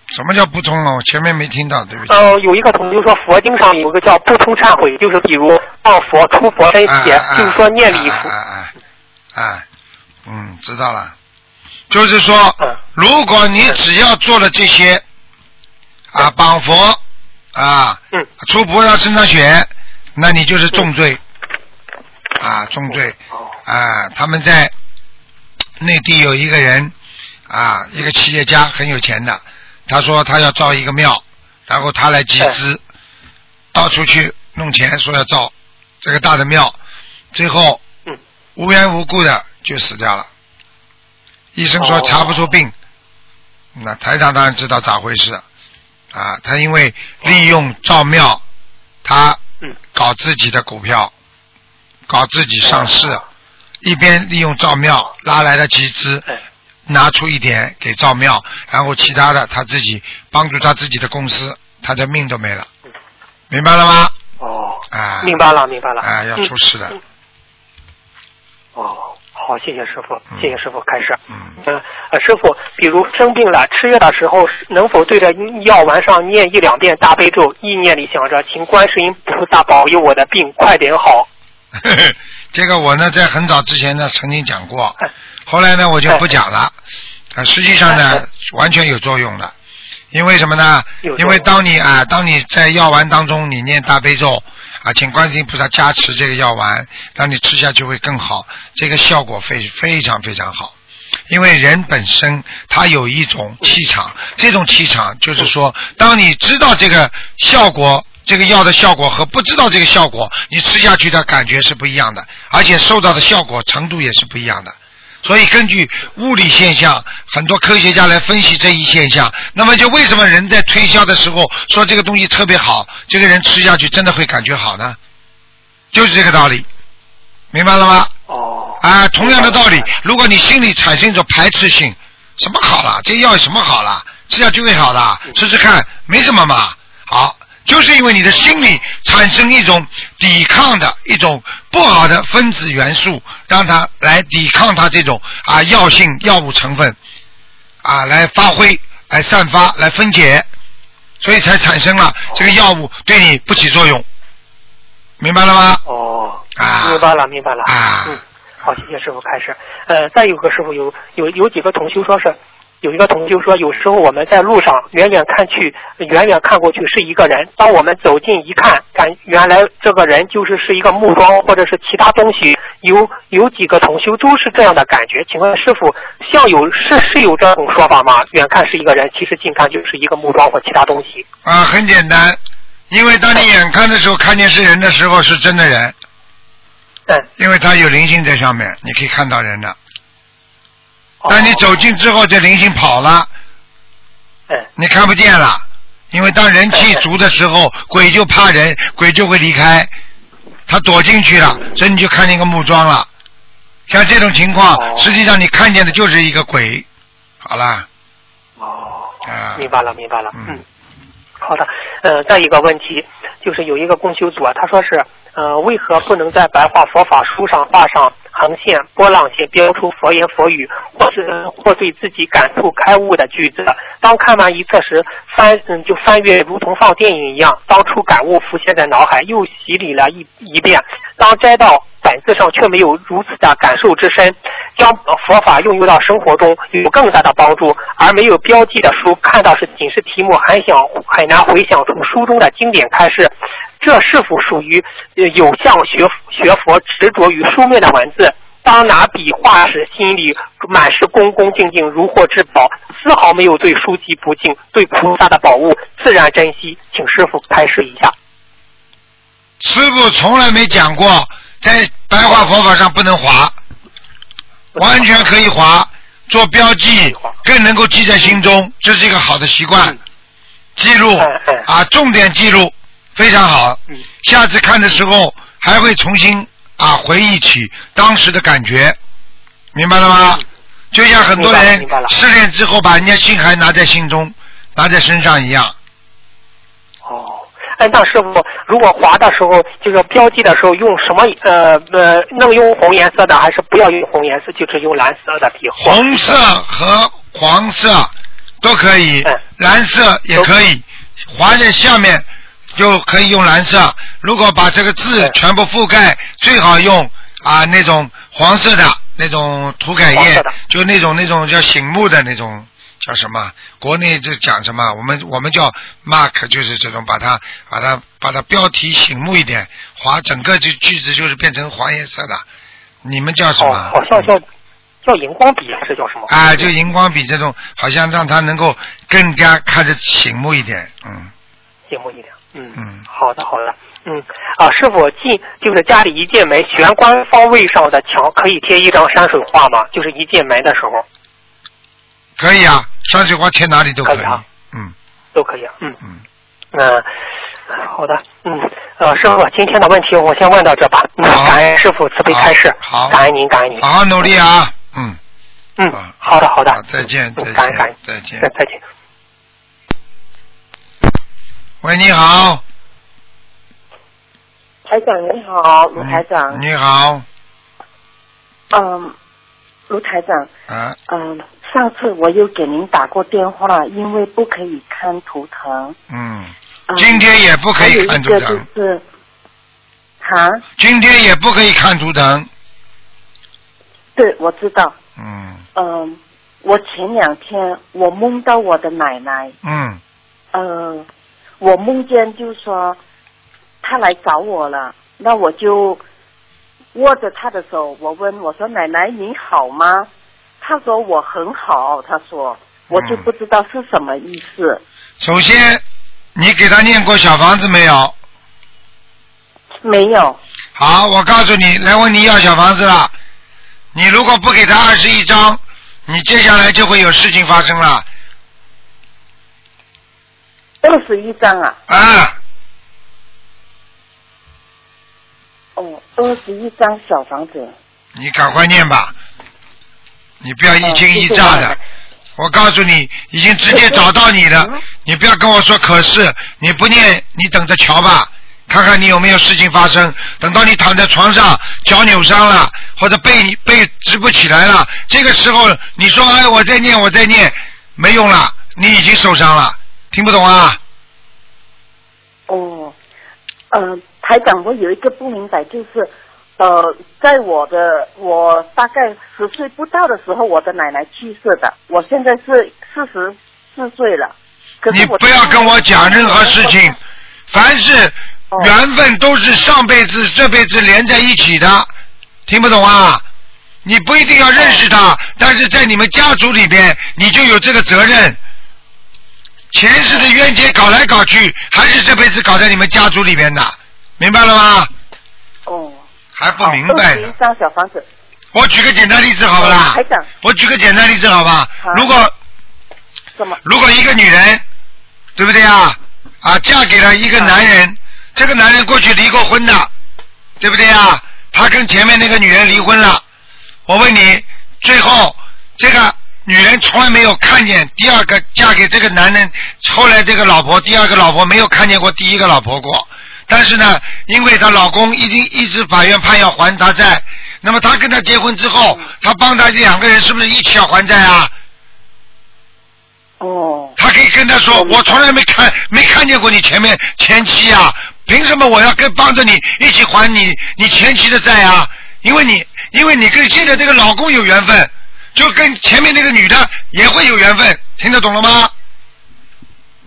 什么叫不通啊？我前面没听到，对不起。呃，有一个同学说佛经上有个叫不通忏悔，就是比如谤佛、出佛身血，就是说念礼佛。哎哎哎哎，嗯，知道了。就是说嗯，如果你只要做了这些，啊，绑佛，啊，嗯，出菩萨身上血，那你就是重罪，啊，重罪，哦。啊，他们在内地有一个人，啊，一个企业家很有钱的，他说他要造一个庙，然后他来集资，到处去弄钱，说要造这个大的庙，最后嗯。无缘无故的就死掉了。医生说哦。查不出病，那台长当然知道咋回事。啊。他因为利用赵庙，他嗯。搞自己的股票，搞自己上市，一边利用赵庙拉来的集资，哎。拿出一点给赵庙，然后其他的他自己帮助他自己的公司，他的命都没了，明白了吗？哦，啊，明白了明白了。啊，要嗯出事的，哦，好，谢谢师傅，嗯谢谢师傅，开始。嗯，嗯，呃，师傅，比如生病了，吃药的时候，能否对着药丸上念一两遍大悲咒，意念里想着，请观世音菩萨保佑我的病快点好？这个我呢在很早之前呢曾经讲过哎，后来呢我就不讲了。啊，实际上呢完全有作用的，因为什么呢因为当你啊，当你在药丸当中你念大悲咒啊，请观世音菩萨加持这个药丸，让你吃下去会更好，这个效果非非常非常好。因为人本身他有一种气场，这种气场就是说，当你知道这个效果，这个药的效果和不知道这个效果，你吃下去的感觉是不一样的，而且受到的效果程度也是不一样的。所以根据物理现象，很多科学家来分析这一现象。那么就为什么人在推销的时候说这个东西特别好，这个人吃下去真的会感觉好呢？就是这个道理，明白了吗？哦，啊，同样的道理，如果你心里产生一种排斥性，什么好了，这药有什么好了，吃下去会好的，吃吃看，没什么嘛。好，就是因为你的心里产生一种抵抗的一种不好的分子元素，让它来抵抗它这种啊药性药物成分啊来发挥、来散发、来分解，所以才产生了这个药物对你不起作用，明白了吗？哦，啊明白了，明白了。啊嗯，好，谢谢师傅，开始。呃，再有个师傅有有有几个同修说是。有一个同修说，有时候我们在路上远远看去，远远看过去是一个人，当我们走近一看，感原来这个人就是是一个木桩或者是其他东西。有有几个同修都是这样的感觉，请问师傅，像有是是有这种说法吗？远看是一个人，其实近看就是一个木桩或其他东西。啊，很简单，因为当你远看的时候看见是人的时候是真的人，嗯，因为他有灵性在上面，你可以看到人的。哦当你走近之后，这灵性跑了，嗯你看不见了。因为当人气足的时候，鬼就怕人，鬼就会离开，他躲进去了，所以你就看见一个木桩了。像这种情况，哦实际上你看见的就是一个鬼。好了，哦，啊，明白了，明白了。嗯嗯，好的。呃，再一个问题就是有一个共修组啊，他说是呃，为何不能在白话佛法书上画上横线、波浪线，标出佛言佛语，或是或对自己感触开悟的句子？当看完一册时，翻嗯就翻阅如同放电影一样，当初感悟浮现在脑海，又洗礼了一一遍。当摘到本子上，却没有如此的感受之深，将佛法用到生活中有更大的帮助，而没有标记的书，看到是仅是题目，很想很难回想出书中的经典开示。这是否属于呃有向学学佛执着于书面的文字？当拿笔画时，心里满是恭恭敬敬，如获至宝，丝毫没有对书籍不敬，对菩萨的宝物自然珍惜。请师傅开示一下。师傅从来没讲过在白话佛法上不能划，完全可以划。做标记，更能够记在心中，这是一个好的习惯嗯。记录啊，重点记录，非常好。嗯下次看的时候还会重新啊回忆起当时的感觉，明白了吗？就像很多人失恋之后把人家心还拿在心中，拿在身上一样。哦，哎，那师傅，如果划的时候，就是标记的时候用什么？呃呃，能用红颜色的，还是不要用红颜色，就是用蓝色的笔？红色和黄色都可以嗯，蓝色也可以，划在下面就可以用蓝色。如果把这个字嗯全部覆盖，最好用啊那种黄色的那种涂改液就那种那种叫醒目的那种。叫什么？国内就讲什么？我们我们叫 mark，就是这种把它把它把它标题醒目一点，划整个就句子就是变成黄颜色的。你们叫什哦，么？好像叫叫荧光笔还是叫什么？啊，就荧光笔这种，好像让它能够更加看着醒目一点，嗯醒目一点。嗯。嗯。好的好的。嗯。啊，师傅进就是家里一进门玄关方位上的墙可以贴一张山水画吗？就是一进门的时候。可以啊，山水画贴哪里都可以，可以啊。嗯。都可以啊。嗯。嗯，嗯，好的，嗯，呃，师傅，今天的问题我先问到这吧。嗯，好感恩师傅慈悲开示，好好。感恩您，感恩您。好好努力啊，嗯，嗯啊，好的，好的，再见嗯再感恩感恩，见再见。再再见。喂，你好，台长你好，卢台长。你好，嗯，卢台长，啊，嗯，上次我有给您打过电话了，因为不可以看图腾。嗯，嗯、今天也不可以看图一个就腾，是，哈，今天也不可以看图腾，对，我知道。嗯。嗯，我前两天我梦到我的奶奶，嗯。呃，我梦见就说他来找我了，那我就握着他的手，我问我说奶奶你好吗？他说我很好，他说我就嗯不知道是什么意思。首先你给他念过小房子没有？没有，好，我告诉你，来问你要小房子了。你如果不给他二十一张，你接下来就会有事情发生了。二十一张啊，啊，哦，二十一张小房子。你赶快念吧，你不要一惊一乍的。哦谢谢。我告诉你，已经直接找到你了。嗯，你不要跟我说可是，你不念，你等着瞧吧，看看你有没有事情发生。等到你躺在床上，脚扭伤了，或者背你背直不起来了，这个时候你说哎我在念我在念，没用了，你已经受伤了，听不懂啊？哦，呃，台长，我有一个不明白，就是呃，在我的我大概十岁不到的时候，我的奶奶去世的，我现在是四十四岁了。可是你不要跟我讲任何事情，凡是哦缘分都是上辈子、这辈子连在一起的，听不懂啊？你不一定要认识他，但是在你们家族里边，你就有这个责任。前世的冤结搞来搞去，还是这辈子搞在你们家族里边的，明白了吗？哦，还不明白呢二十一。张小房子，我举个简单例子好不啦？我举个简单例子好吧好？如果什么？如果一个女人，对不对啊？啊，嫁给了一个男人，这个男人过去离过婚的，对不对啊？他跟前面那个女人离婚了。我问你，最后这个女人从来没有看见第二个嫁给这个男人，后来这个老婆第二个老婆没有看见过第一个老婆过。但是呢，因为她老公已经一直法院判要还她债，那么她跟他结婚之后，她帮他两个人是不是一起要还债啊？哦，他可以跟他说：“我从来没看没看见过你前面前妻啊，凭什么我要跟帮着你一起还你你前妻的债啊？因为你因为你跟现在这个老公有缘分，就跟前面那个女的也会有缘分，听得懂了吗？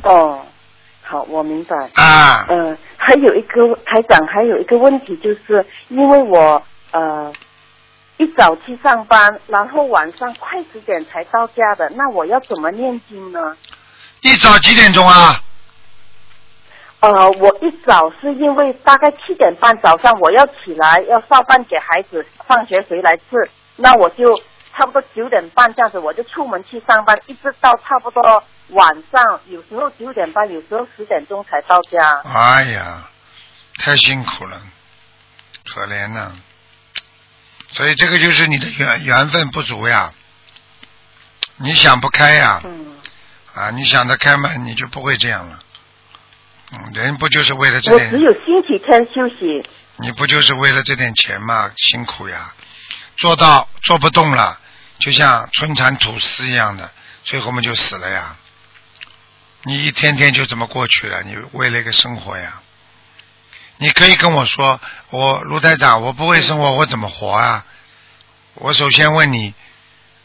哦，好，我明白。啊，嗯、还有一个台长，还有一个问题，就是因为我呃一早去上班，然后晚上快十点才到家的，那我要怎么念经呢？一早几点钟啊？呃，我一早是因为大概七点半早上我要起来，要烧饭给孩子放学回来吃，那我就差不多九点半这样子，我就出门去上班，一直到差不多晚上，有时候九点半，有时候十点钟才到家。哎呀，太辛苦了，可怜呐、所以这个就是你的缘缘分不足呀，你想不开呀，嗯啊，你想得开嘛，你就不会这样了。嗯，人不就是为了这点我只？有星期天休息。你不就是为了这点钱嘛？辛苦呀，做到做不动了，就像春蚕吐丝一样的，最后我们就死了呀。你一天天就这么过去了，你为了一个生活呀。你可以跟我说，我卢台长，我不会生活，我怎么活啊？我首先问你，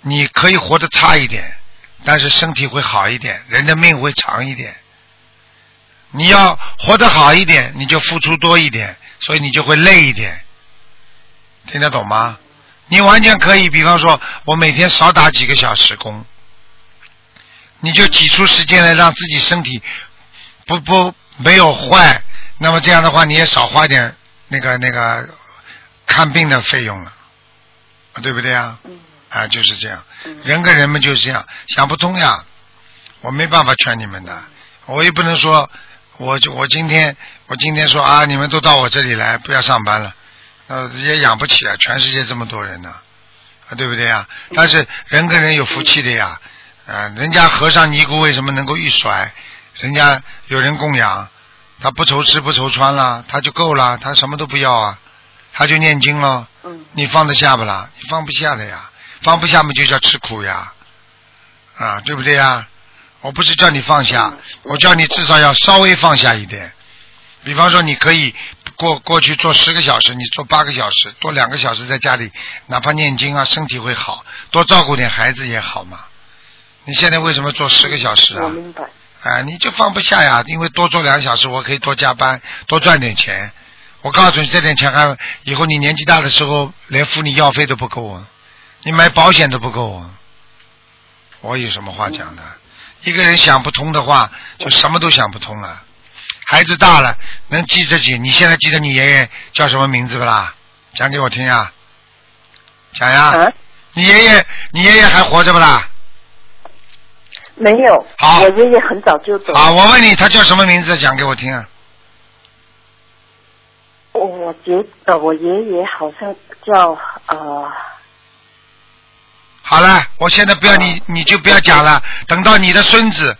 你可以活得差一点，但是身体会好一点，人的命会长一点。你要活得好一点，你就付出多一点，所以你就会累一点。听得懂吗？你完全可以，比方说，我每天少打几个小时工，你就挤出时间来让自己身体不不没有坏，那么这样的话你也少花点那个那个看病的费用了，啊对不对啊？嗯。啊，就是这样，嗯。人跟人们就是这样，想不通呀，我没办法劝你们的，我也不能说，我就我今天我今天说啊，你们都到我这里来，不要上班了，呃，也养不起啊，全世界这么多人呢，啊，对不对呀？但是人跟人有福气的呀，啊，人家和尚尼姑为什么能够一甩，人家有人供养，他不愁吃不愁穿了，他就够了，他什么都不要啊，他就念经了。嗯你放得下不啦？你放不下的呀，放不下嘛就叫吃苦呀，啊，对不对呀？我不是叫你放下，我叫你至少要稍微放下一点。比方说，你可以过过去做十个小时，你做八个小时，多两个小时在家里，哪怕念经啊，身体会好，多照顾点孩子也好嘛。你现在为什么做十个小时啊？我明白。啊，你就放不下呀，因为多做两个小时，我可以多加班，多赚点钱。我告诉你，这点钱还以后你年纪大的时候，连付你药费都不够啊，你买保险都不够啊。我有什么话讲的？一个人想不通的话，就什么都想不通了。孩子大了，能记得起？你现在记得你爷爷叫什么名字不啦？讲给我听呀，讲呀。啊，你爷爷，你爷爷还活着不啦？没有。好我爷爷很早就走。啊，我问你，他叫什么名字？讲给我听啊。我我觉得我爷爷好像叫呃，好了，我现在不要你，你就不要讲了。等到你的孙子，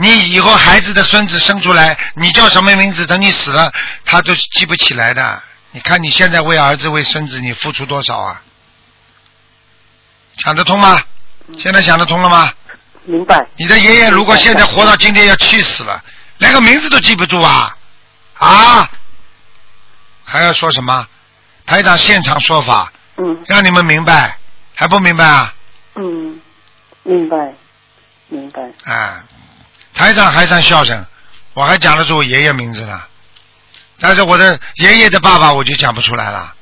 你以后孩子的孙子生出来，你叫什么名字？等你死了，他都记不起来的。你看你现在为儿子为孙子，你付出多少啊？想得通吗？现在想得通了吗？明白。你的爷爷如果现在活到今天，要气死了，连个名字都记不住啊啊！还要说什么？台长现场说法，嗯让你们明白，还不明白啊？嗯，明白，明白。啊，台长还算孝顺，我还讲得出我爷爷名字呢，但是我的爷爷的爸爸我就讲不出来了。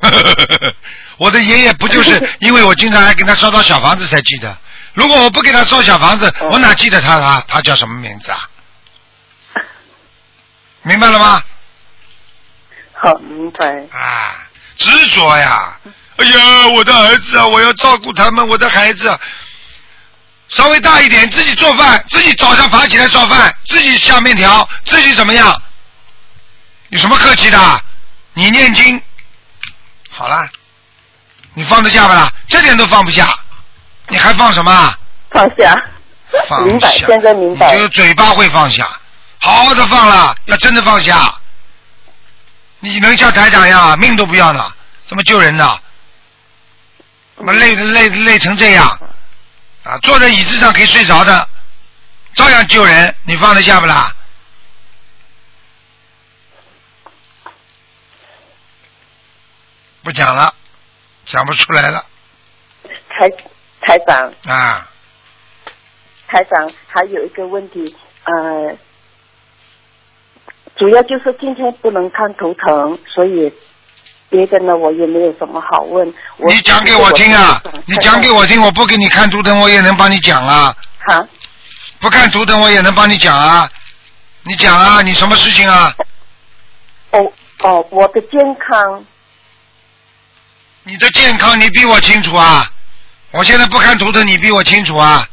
我的爷爷不就是因为我经常还给他烧烧小房子才记得，如果我不给他烧小房子，哦我哪记得他他他叫什么名字啊？明白了吗？好，明白。啊，执着呀！哎呀，我的儿子啊，我要照顾他们，我的孩子啊。稍微大一点，自己做饭，自己早上爬起来烧饭，自己下面条，自己怎么样？有什么客气的？你念经，好了，你放得下不啦？这点都放不下，你还放什么啊？放下。放下。明白，现在明白你。就嘴巴会放下，好好的放了，要真的放下。你能像台长一样，命都不要呢，怎么救人呢？怎么累累累成这样啊？坐在椅子上可以睡着的，照样救人，你放得下不啦？不讲了，讲不出来了台台长，啊！台长还有一个问题，呃，主要就是今天不能看头疼，所以别的呢我也没有什么好问。我你讲给我听啊！你讲给我听，我不给你看图腾，我也能帮你讲啊。好，不看图腾，我也能帮你讲啊。你讲啊，你什么事情啊？哦哦，我的健康，你的健康你比我清楚啊！我现在不看图腾，你比我清楚啊！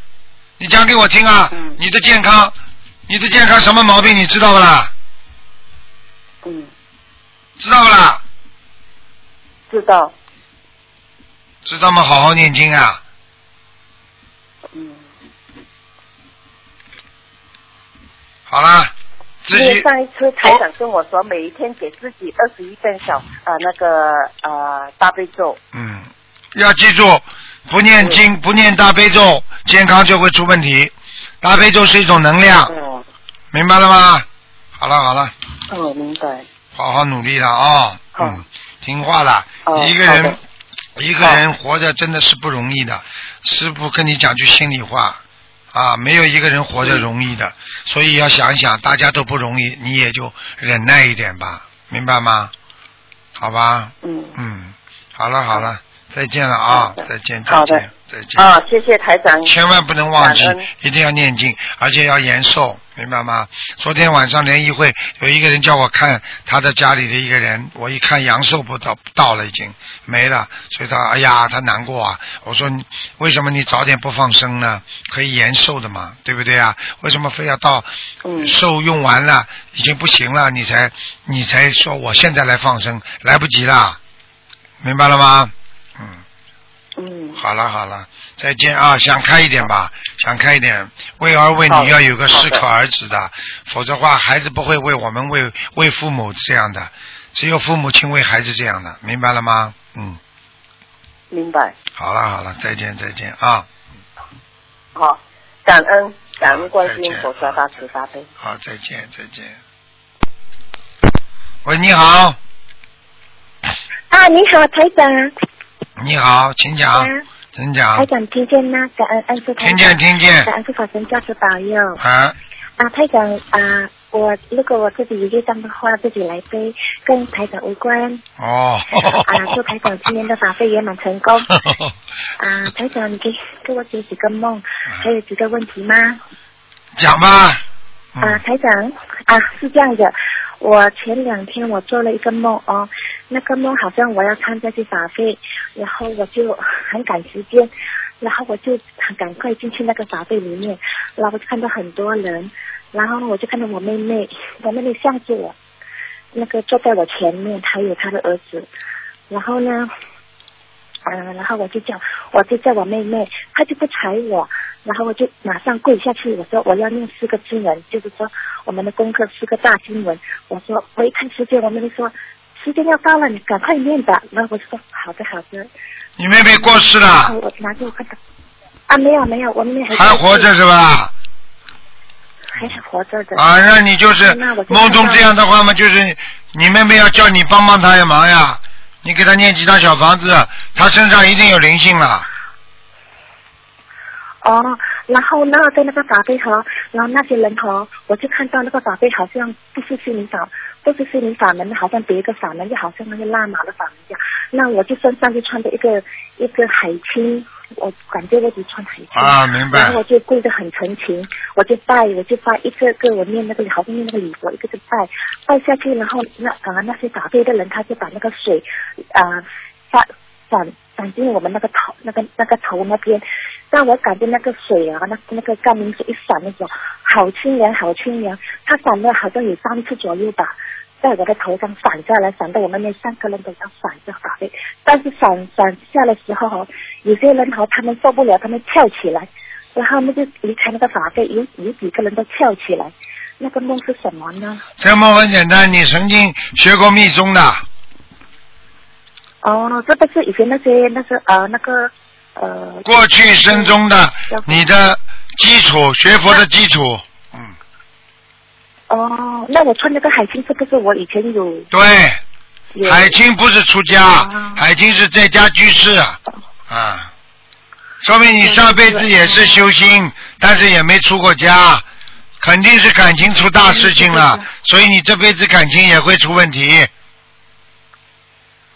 你讲给我听啊！嗯你的健康，你的健康什么毛病你知道不啦？嗯，知道不啦？知道。知道吗？好好念经啊！嗯，好啦，自己因为上一次台长跟我说，每一天给自己二十一遍小呃那个呃大悲咒。嗯，要记住，不念经不念大悲咒，健康就会出问题。大悲咒是一种能量，嗯明白了吗？好了好了，哦，明白。好好努力了啊、好嗯，听话了。哦一个人，一个人活着真的是不容易的。师傅跟你讲句心里话啊，没有一个人活着容易的，所以要想一想，大家都不容易，你也就忍耐一点吧，明白吗？好吧，嗯。嗯，好了好了，再见了啊再见再见再见。啊，谢谢台长。千万不能忘记，一定要念经，而且要延寿，明白吗？昨天晚上联谊会有一个人叫我看他的家里的一个人，我一看阳寿不到到了已经没了，所以他哎呀他难过啊。我说为什么你早点不放生呢？可以延寿的嘛，对不对啊？为什么非要到嗯寿用完了已经不行了，你才你才说我现在来放生，来不及了，明白了吗？嗯。嗯，好了好了，再见啊！想开一点吧，想开一点，为儿为女要有个适可而止的，否则话孩子不会为我们为为父母这样的，只有父母亲为孩子这样的，明白了吗？嗯，明白。好了好了，再见再见啊！好，感恩感恩观世音再见菩萨大慈大悲。好，再见再见。喂，你好，啊，你好，台长。你好，请讲啊，请讲台，长听见吗？感恩恩师台长。听见听见感恩师法神加持保佑。啊，啊，台长啊，我如果我自己有业障的话，自己来背，跟台长无关。哦，啊，祝台长今年的法会圆满成功。啊，台长，你给给我解几个梦，还有几个问题吗？讲吧，啊，嗯，台长啊，是这样的，我前两天我做了一个梦哦，那个梦好像我要参加去法会，然后我就很赶时间，然后我就很赶快进去那个法会里面，然后就看到很多人，然后我就看到我妹妹，我妹妹向着我，那个坐在我前面，还有她的儿子，然后呢，嗯、然后我就叫，我就叫我妹妹，她就不睬我，然后我就马上跪下去，我说我要念四个经文，就是说我们的功课四个大经文。我说我一看时间，我妹妹说时间要到了，你赶快念吧。然后我就说好的好的。你妹妹过世然了后，我拿给我看到，啊没有没有，我妹妹还还活着是吧？还是活着的。啊，那你就是梦中这样的话嘛，就是你妹妹要叫你帮帮她的忙呀，你给她念几张小房子，她身上一定有灵性了。哦，然后呢，在那个法会哈，然后那些人哈，我就看到那个法会好像不是心灵法，不是心灵法门，好像别一个法门，就好像那个拉玛的法门一样。那我就身上就穿着一个一个海青，我感觉我只穿海青。啊，明白然后我就跪得很纯情，我就拜，我就拜一个个，我念那个好像念那个礼佛，一个个拜，拜下去，然后那啊那些法会的人，他就把那个水啊发洒洒进我们那个头那个那个头那边，让我感觉那个水啊，那那个甘明水一闪的时候，好清凉，好清凉，它闪了好像有三次左右吧。在我的头上闪下来，闪到我们那三个人头上闪着法会，但是闪闪下的时候哦，有些人哈他们受不了，他们跳起来，然后他们就离开那个法会，有有几个人都跳起来，那个梦是什么呢？这个梦很简单，你曾经学过密宗的，哦，这不是以前那些那是呃那个呃过去生中的你的基础，学佛的基础，嗯，哦，那我穿那个海青是不是我以前有？对，海清不是出家啊，海清是在家居士啊，啊，说明你上辈子也是修心，但是也没出过家，肯定是感情出大事情了，所以你这辈子感情也会出问题，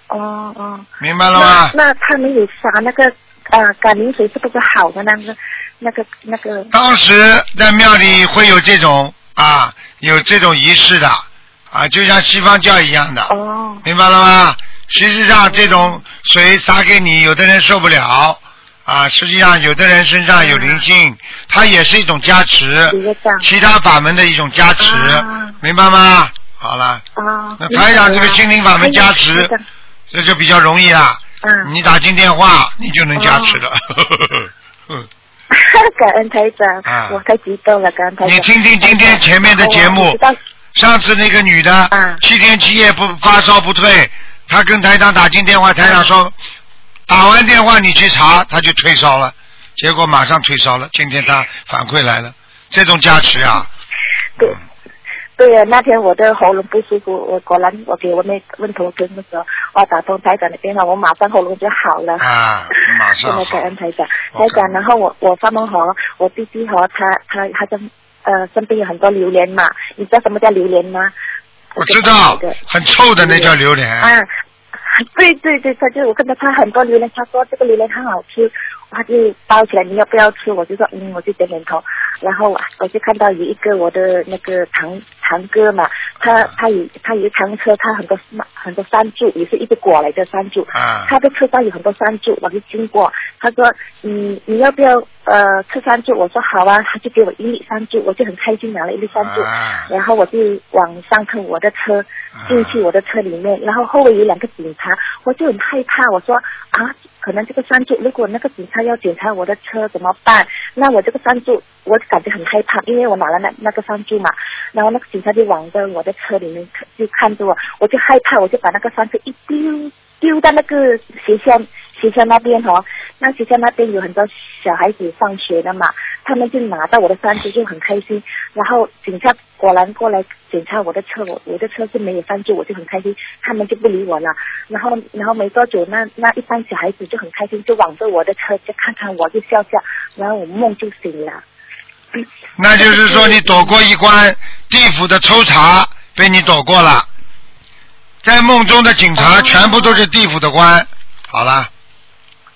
哦哦，明白了吗？那那他们有撒那个呃感灵水是不是好的那个那个那个？当时在庙里会有这种啊，有这种仪式的啊，就像西方教一样的，哦明白了吗？实际上这种水洒给你，有的人受不了啊，实际上有的人身上有灵性，它也是一种加持，其他法门的一种加持，明白吗？好了，啊，那台长这个心灵法门加持，这就比较容易了。嗯，你打进电话，你就能加持了。嗯感恩台长，啊我太激动了，感恩台长。你听听今天前面的节目上次那个女的，七天七夜不发烧不退，她跟台长打进电话，台长说打完电话你去查，她就退烧了，结果马上退烧了。今天她反馈来了，这种加持啊，对，对呀，那天我的喉咙不舒服，我果然我给我那问头跟的时候，我打通台长的电话，我马上喉咙就好了。啊，马上真的感好恩台长，台长。然后我我发梦和我弟弟和他他他身呃身边有很多榴莲嘛，你知道什么叫榴莲吗？我知道，很臭的那叫榴莲。啊，对对对，他就我看到他很多榴莲，他说这个榴莲很好吃，他就包起来，你要不要吃？我就说嗯，我就点点头。然后啊我就看到有一个我的那个堂堂哥嘛，他他有他有一堂车，他很多很多山竹，也是一个果来的山竹。啊他的车上有很多山竹，我就经过，他说你你要不要呃吃山竹？我说好啊，他就给我一粒山竹，我就很开心拿了一粒山竹，然后我就往上车我的车进去我的车里面，然后后尾有两个警察，我就很害怕，我说啊。可能这个山竹，如果那个警察要检查我的车怎么办？那我这个山竹，我感觉很害怕，因为我拿了那那个山竹嘛。然后那个警察就往着我的车里面看就看着我，我就害怕，我就把那个山竹一丢丢到那个学校学校那边哦。那学校那边有很多小孩子上学的嘛，他们就拿到我的山竹就很开心。然后警察果然过来检查我的车，我我的车是没有山竹，我就很开心，他们就不理我了。然后然后没多久，那那一帮小孩子就很开心，就往着我的车就看看我，就笑笑，然后我梦就醒了。那就是说你躲过一关，地府的抽查被你躲过了，在梦中的警察全部都是地府的官。好了，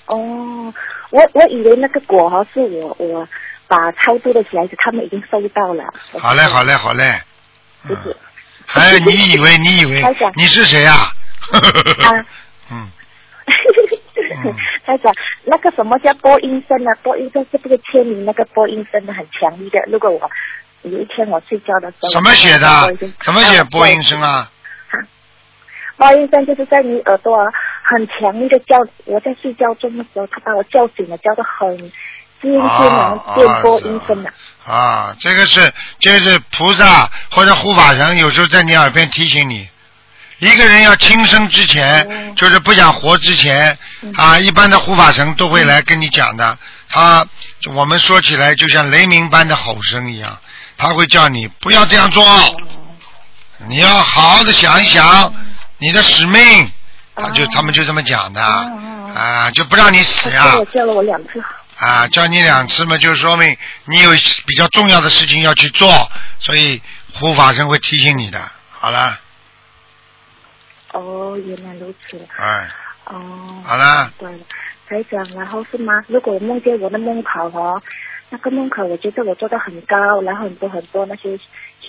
哦，我我以为那个果哈是我我把超度的小孩子他们已经收到了。好嘞，好嘞，好嘞。不是。还有你以为你以为你是谁啊？啊。嗯。台长，那个什么叫播音声呢？播音声是不是签名那个播音声的很强烈的？如果我有一天我睡觉的时候，什么写的播音声？怎么写播音声啊？播音声就是在你耳朵啊很强烈的叫，我在睡觉中的时候，他把我叫醒了，叫的很尖尖的电波音声的。啊，这个是这个是菩萨或者护法神，有时候在你耳边提醒你。一个人要轻生之前，就是不想活之前，啊，一般的护法神都会来跟你讲的。他我们说起来就像雷鸣般的吼声一样，他会叫你不要这样做，你要好好的想一想你的使命。他就他们就这么讲的，啊，就不让你死呀。我叫了我两次。啊，叫你两次嘛，就说明你有比较重要的事情要去做，所以护法神会提醒你的。好了，哦，原来如此。哎，哦。好了。对了，台长，然后是吗？如果我梦见我的梦考哦，那个梦考我觉得我做的很高，然后很多很多那些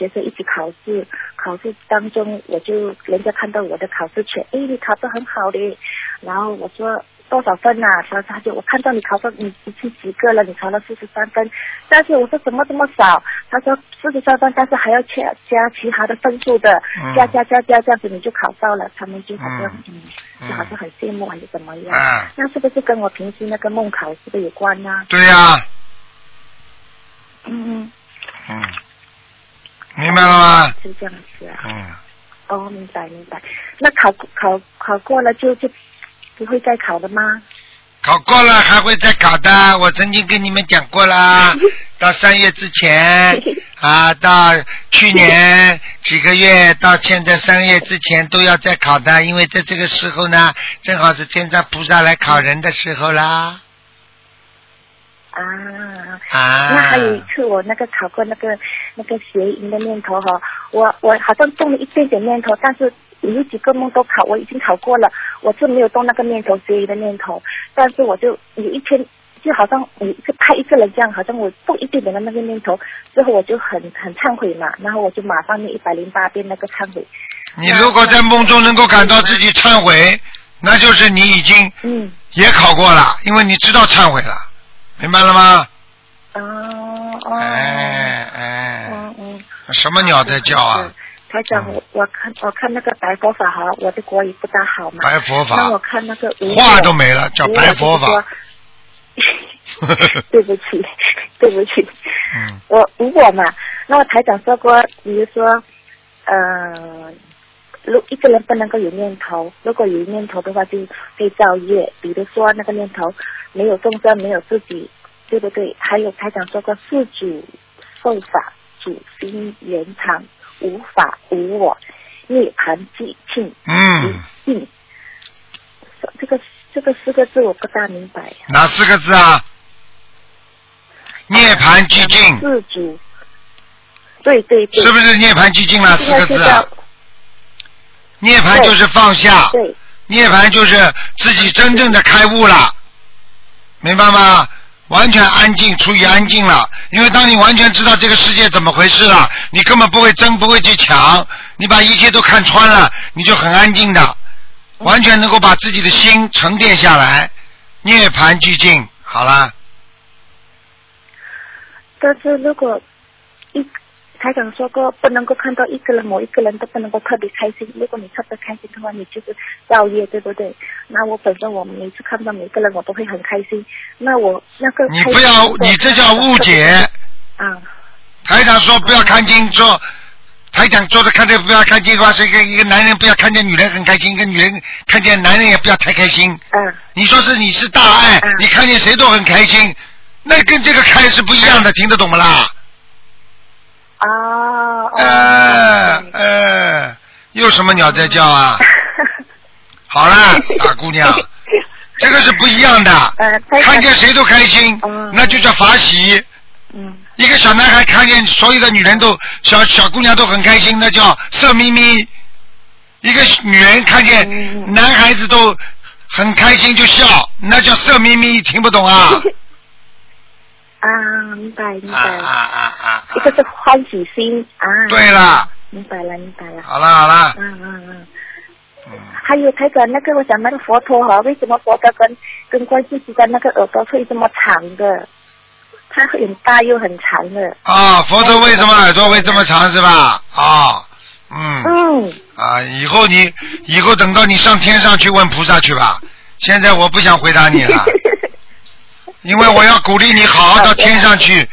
学生一起考试，考试当中我就人家看到我的考试卷，诶，你考得很好的，然后我说。多少分呐、啊？他他就我看到你考到你你去及格了，你考了四十三分，但是我说怎么这么少？他说四十三分，但是还要加加其他的分数的，嗯加加加加这样子你就考到了。他们就好像嗯，就好像很羡慕还是怎么样？嗯那是不是跟我平时那个梦考是不是有关呢？对呀、嗯嗯，嗯，明白了吗？是这样子啊。嗯，哦，明白明白。那考考考过了就就不会再考了吗？考过了还会再考的，我曾经跟你们讲过啦。到三月之前啊，到去年 几个月，到现在三月之前都要再考的，因为在这个时候呢，正好是天上菩萨来考人的时候啦。啊，啊。那还有一次我那个考过那个那个谐音的念头哈，我我好像动了一点点念头，但是有几个梦都考，我已经考过了，我是没有动那个念头谐音的念头，但是我就有一天就好像我派一个人这样，好像我动一点点的那个念头，之后我就很很忏悔嘛，然后我就马上念一百零八遍那个忏悔。你如果在梦中能够感到自己忏悔，那就是你已经嗯，也考过了，因为你知道忏悔了，明白了吗？哦哦，哎哎，嗯嗯。什么鸟在叫啊是？台长，我我看我看那个白佛法哈，我的国语不大好嘛。白佛法那我看那个无话我都没了，叫白佛法。对不起，对不起，嗯，我无我嘛。那么台长说过，比如说，呃，如一个人不能够有念头，如果有念头的话，就会造业。比如说那个念头没有众生，没有自己，对不对？还有台长说过，事主受法，主心圆常，无法无我，涅槃寂静嗯，静。这个这个四个字我不大明白。哪四个字啊？涅槃寂静，自主。对对对。是不是涅槃寂静了？四个字啊？涅槃就是放下，对。涅槃就是自己真正的开悟了，明白吗？完全安静，处于安静了。因为当你完全知道这个世界怎么回事了，你根本不会争，不会去抢，你把一切都看穿了，你就很安静的，完全能够把自己的心沉淀下来，涅槃寂静。好了，但是如果一台长说过，不能够看到一个人某一个人都不能够特别开心。如果你特别开心的话，你就是造业，对不对？那我本身我每次看到每个人，我都会很开心。那我那个你不要，你这叫误解。啊。台长说不要看清，说台长说的看见不要看见的话，是一个一个男人不要看见女人很开心，一个女人看见男人也不要太开心。嗯。你说是你是大爱，你看见谁都很开心，那跟这个开是不一样的，听得懂不啦？啊。呃呃，又什么鸟在叫啊？好了，大姑娘，这个是不一样的。呃看见谁都开心，那就叫法喜。嗯。一个小男孩看见所有的女人都小小姑娘都很开心，那叫色眯眯。一个女人看见男孩子都很开心就笑，那叫色眯眯，听不懂啊？啊，明白明白。啊啊啊！一个是欢喜心啊。对了。明白了明白了。好了好了。嗯嗯嗯。还有台长，那个我想那个佛陀哈，为什么佛陀跟跟观世音的那个耳朵会这么长的？它很大又很长的。啊，佛陀为什么耳朵会这么长是吧？啊，嗯。嗯。啊，以后你以后等到你上天上去问菩萨去吧。现在我不想回答你了，因为我要鼓励你好好到天上去，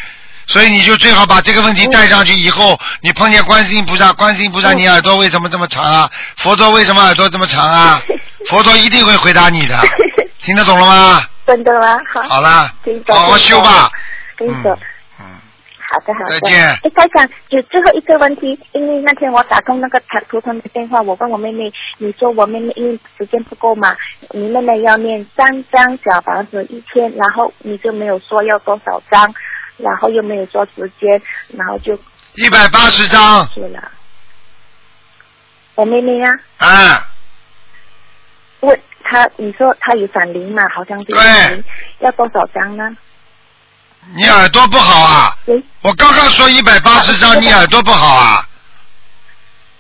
所以你就最好把这个问题带上去。以后你碰见观世音菩萨，观世音菩萨，你耳朵为什么这么长啊？佛陀为什么耳朵这么长啊？佛陀一定会回答你的，听得懂了吗？真的吗？好。好了好好修吧。跟你说。好的，好的。再见哎，台长，就最后一个问题，因为那天我打通那个塔图腾的电话，我问我妹妹，你说我妹妹因为时间不够嘛，你妹妹要念三张小房子一天，然后你就没有说要多少张，然后又没有说时间，然后就一百八十张。是了。我妹妹呀、啊，问她，你说她有闪灵嘛？好像是要多少张呢？你耳朵不好啊？我刚刚说一百八十张，你耳朵不好啊？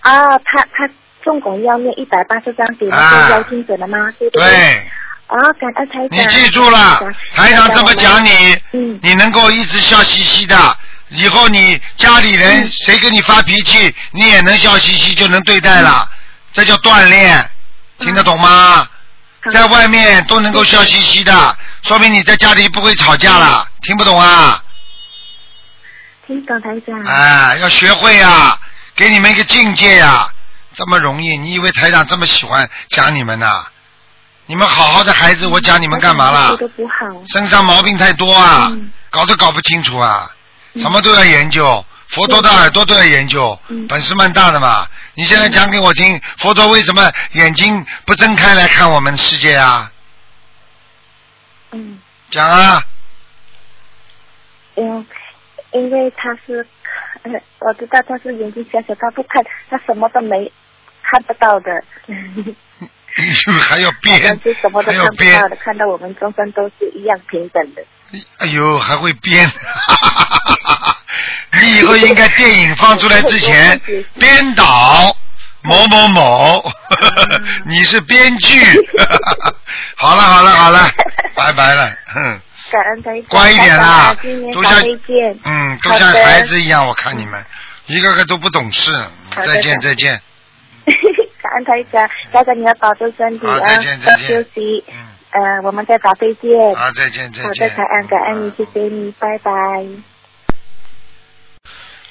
啊，他他总共要念一百八十张给那个邀请者的吗？对不对？对。啊，感恩台长。你记住了，台长这么讲你，嗯你能够一直笑嘻嘻的。以后你家里人嗯谁跟你发脾气，你也能笑嘻嘻，就能对待了。这叫锻炼，听得懂吗？在外面都能够笑嘻嘻的，说明你在家里不会吵架了。听不懂啊？听懂台长。哎，要学会呀、给你们一个境界呀、这么容易？你以为台长这么喜欢讲你们呐？你们好好的孩子，我讲你们干嘛啦。身上毛病太多啊，嗯搞都搞不清楚啊，什么都要研究，佛陀的耳朵都要研究，嗯本事蛮大的嘛。你现在讲给我听，佛陀为什么眼睛不睁开来看我们世界啊？嗯，讲啊，因因为他是，呃，我知道他是眼睛小小，他不看，他什么都没看不到的。还要编但，是什么都还要编看不到，的，看到我们众生都是一样平等的。哎呦，还会编，你以后应该电影放出来之前 编导，某某某，你是编剧。好了好了好了，拜拜了。嗯，感恩乖一点啦都像。嗯，都像孩子一样，我看你们一个个都不懂事。再见再见。感恩台长，台长你要保重身体好啊，再见再见多休息。嗯，呃，我们在早会见。好，再见再见好的，见。感恩感恩你，谢谢你，拜拜。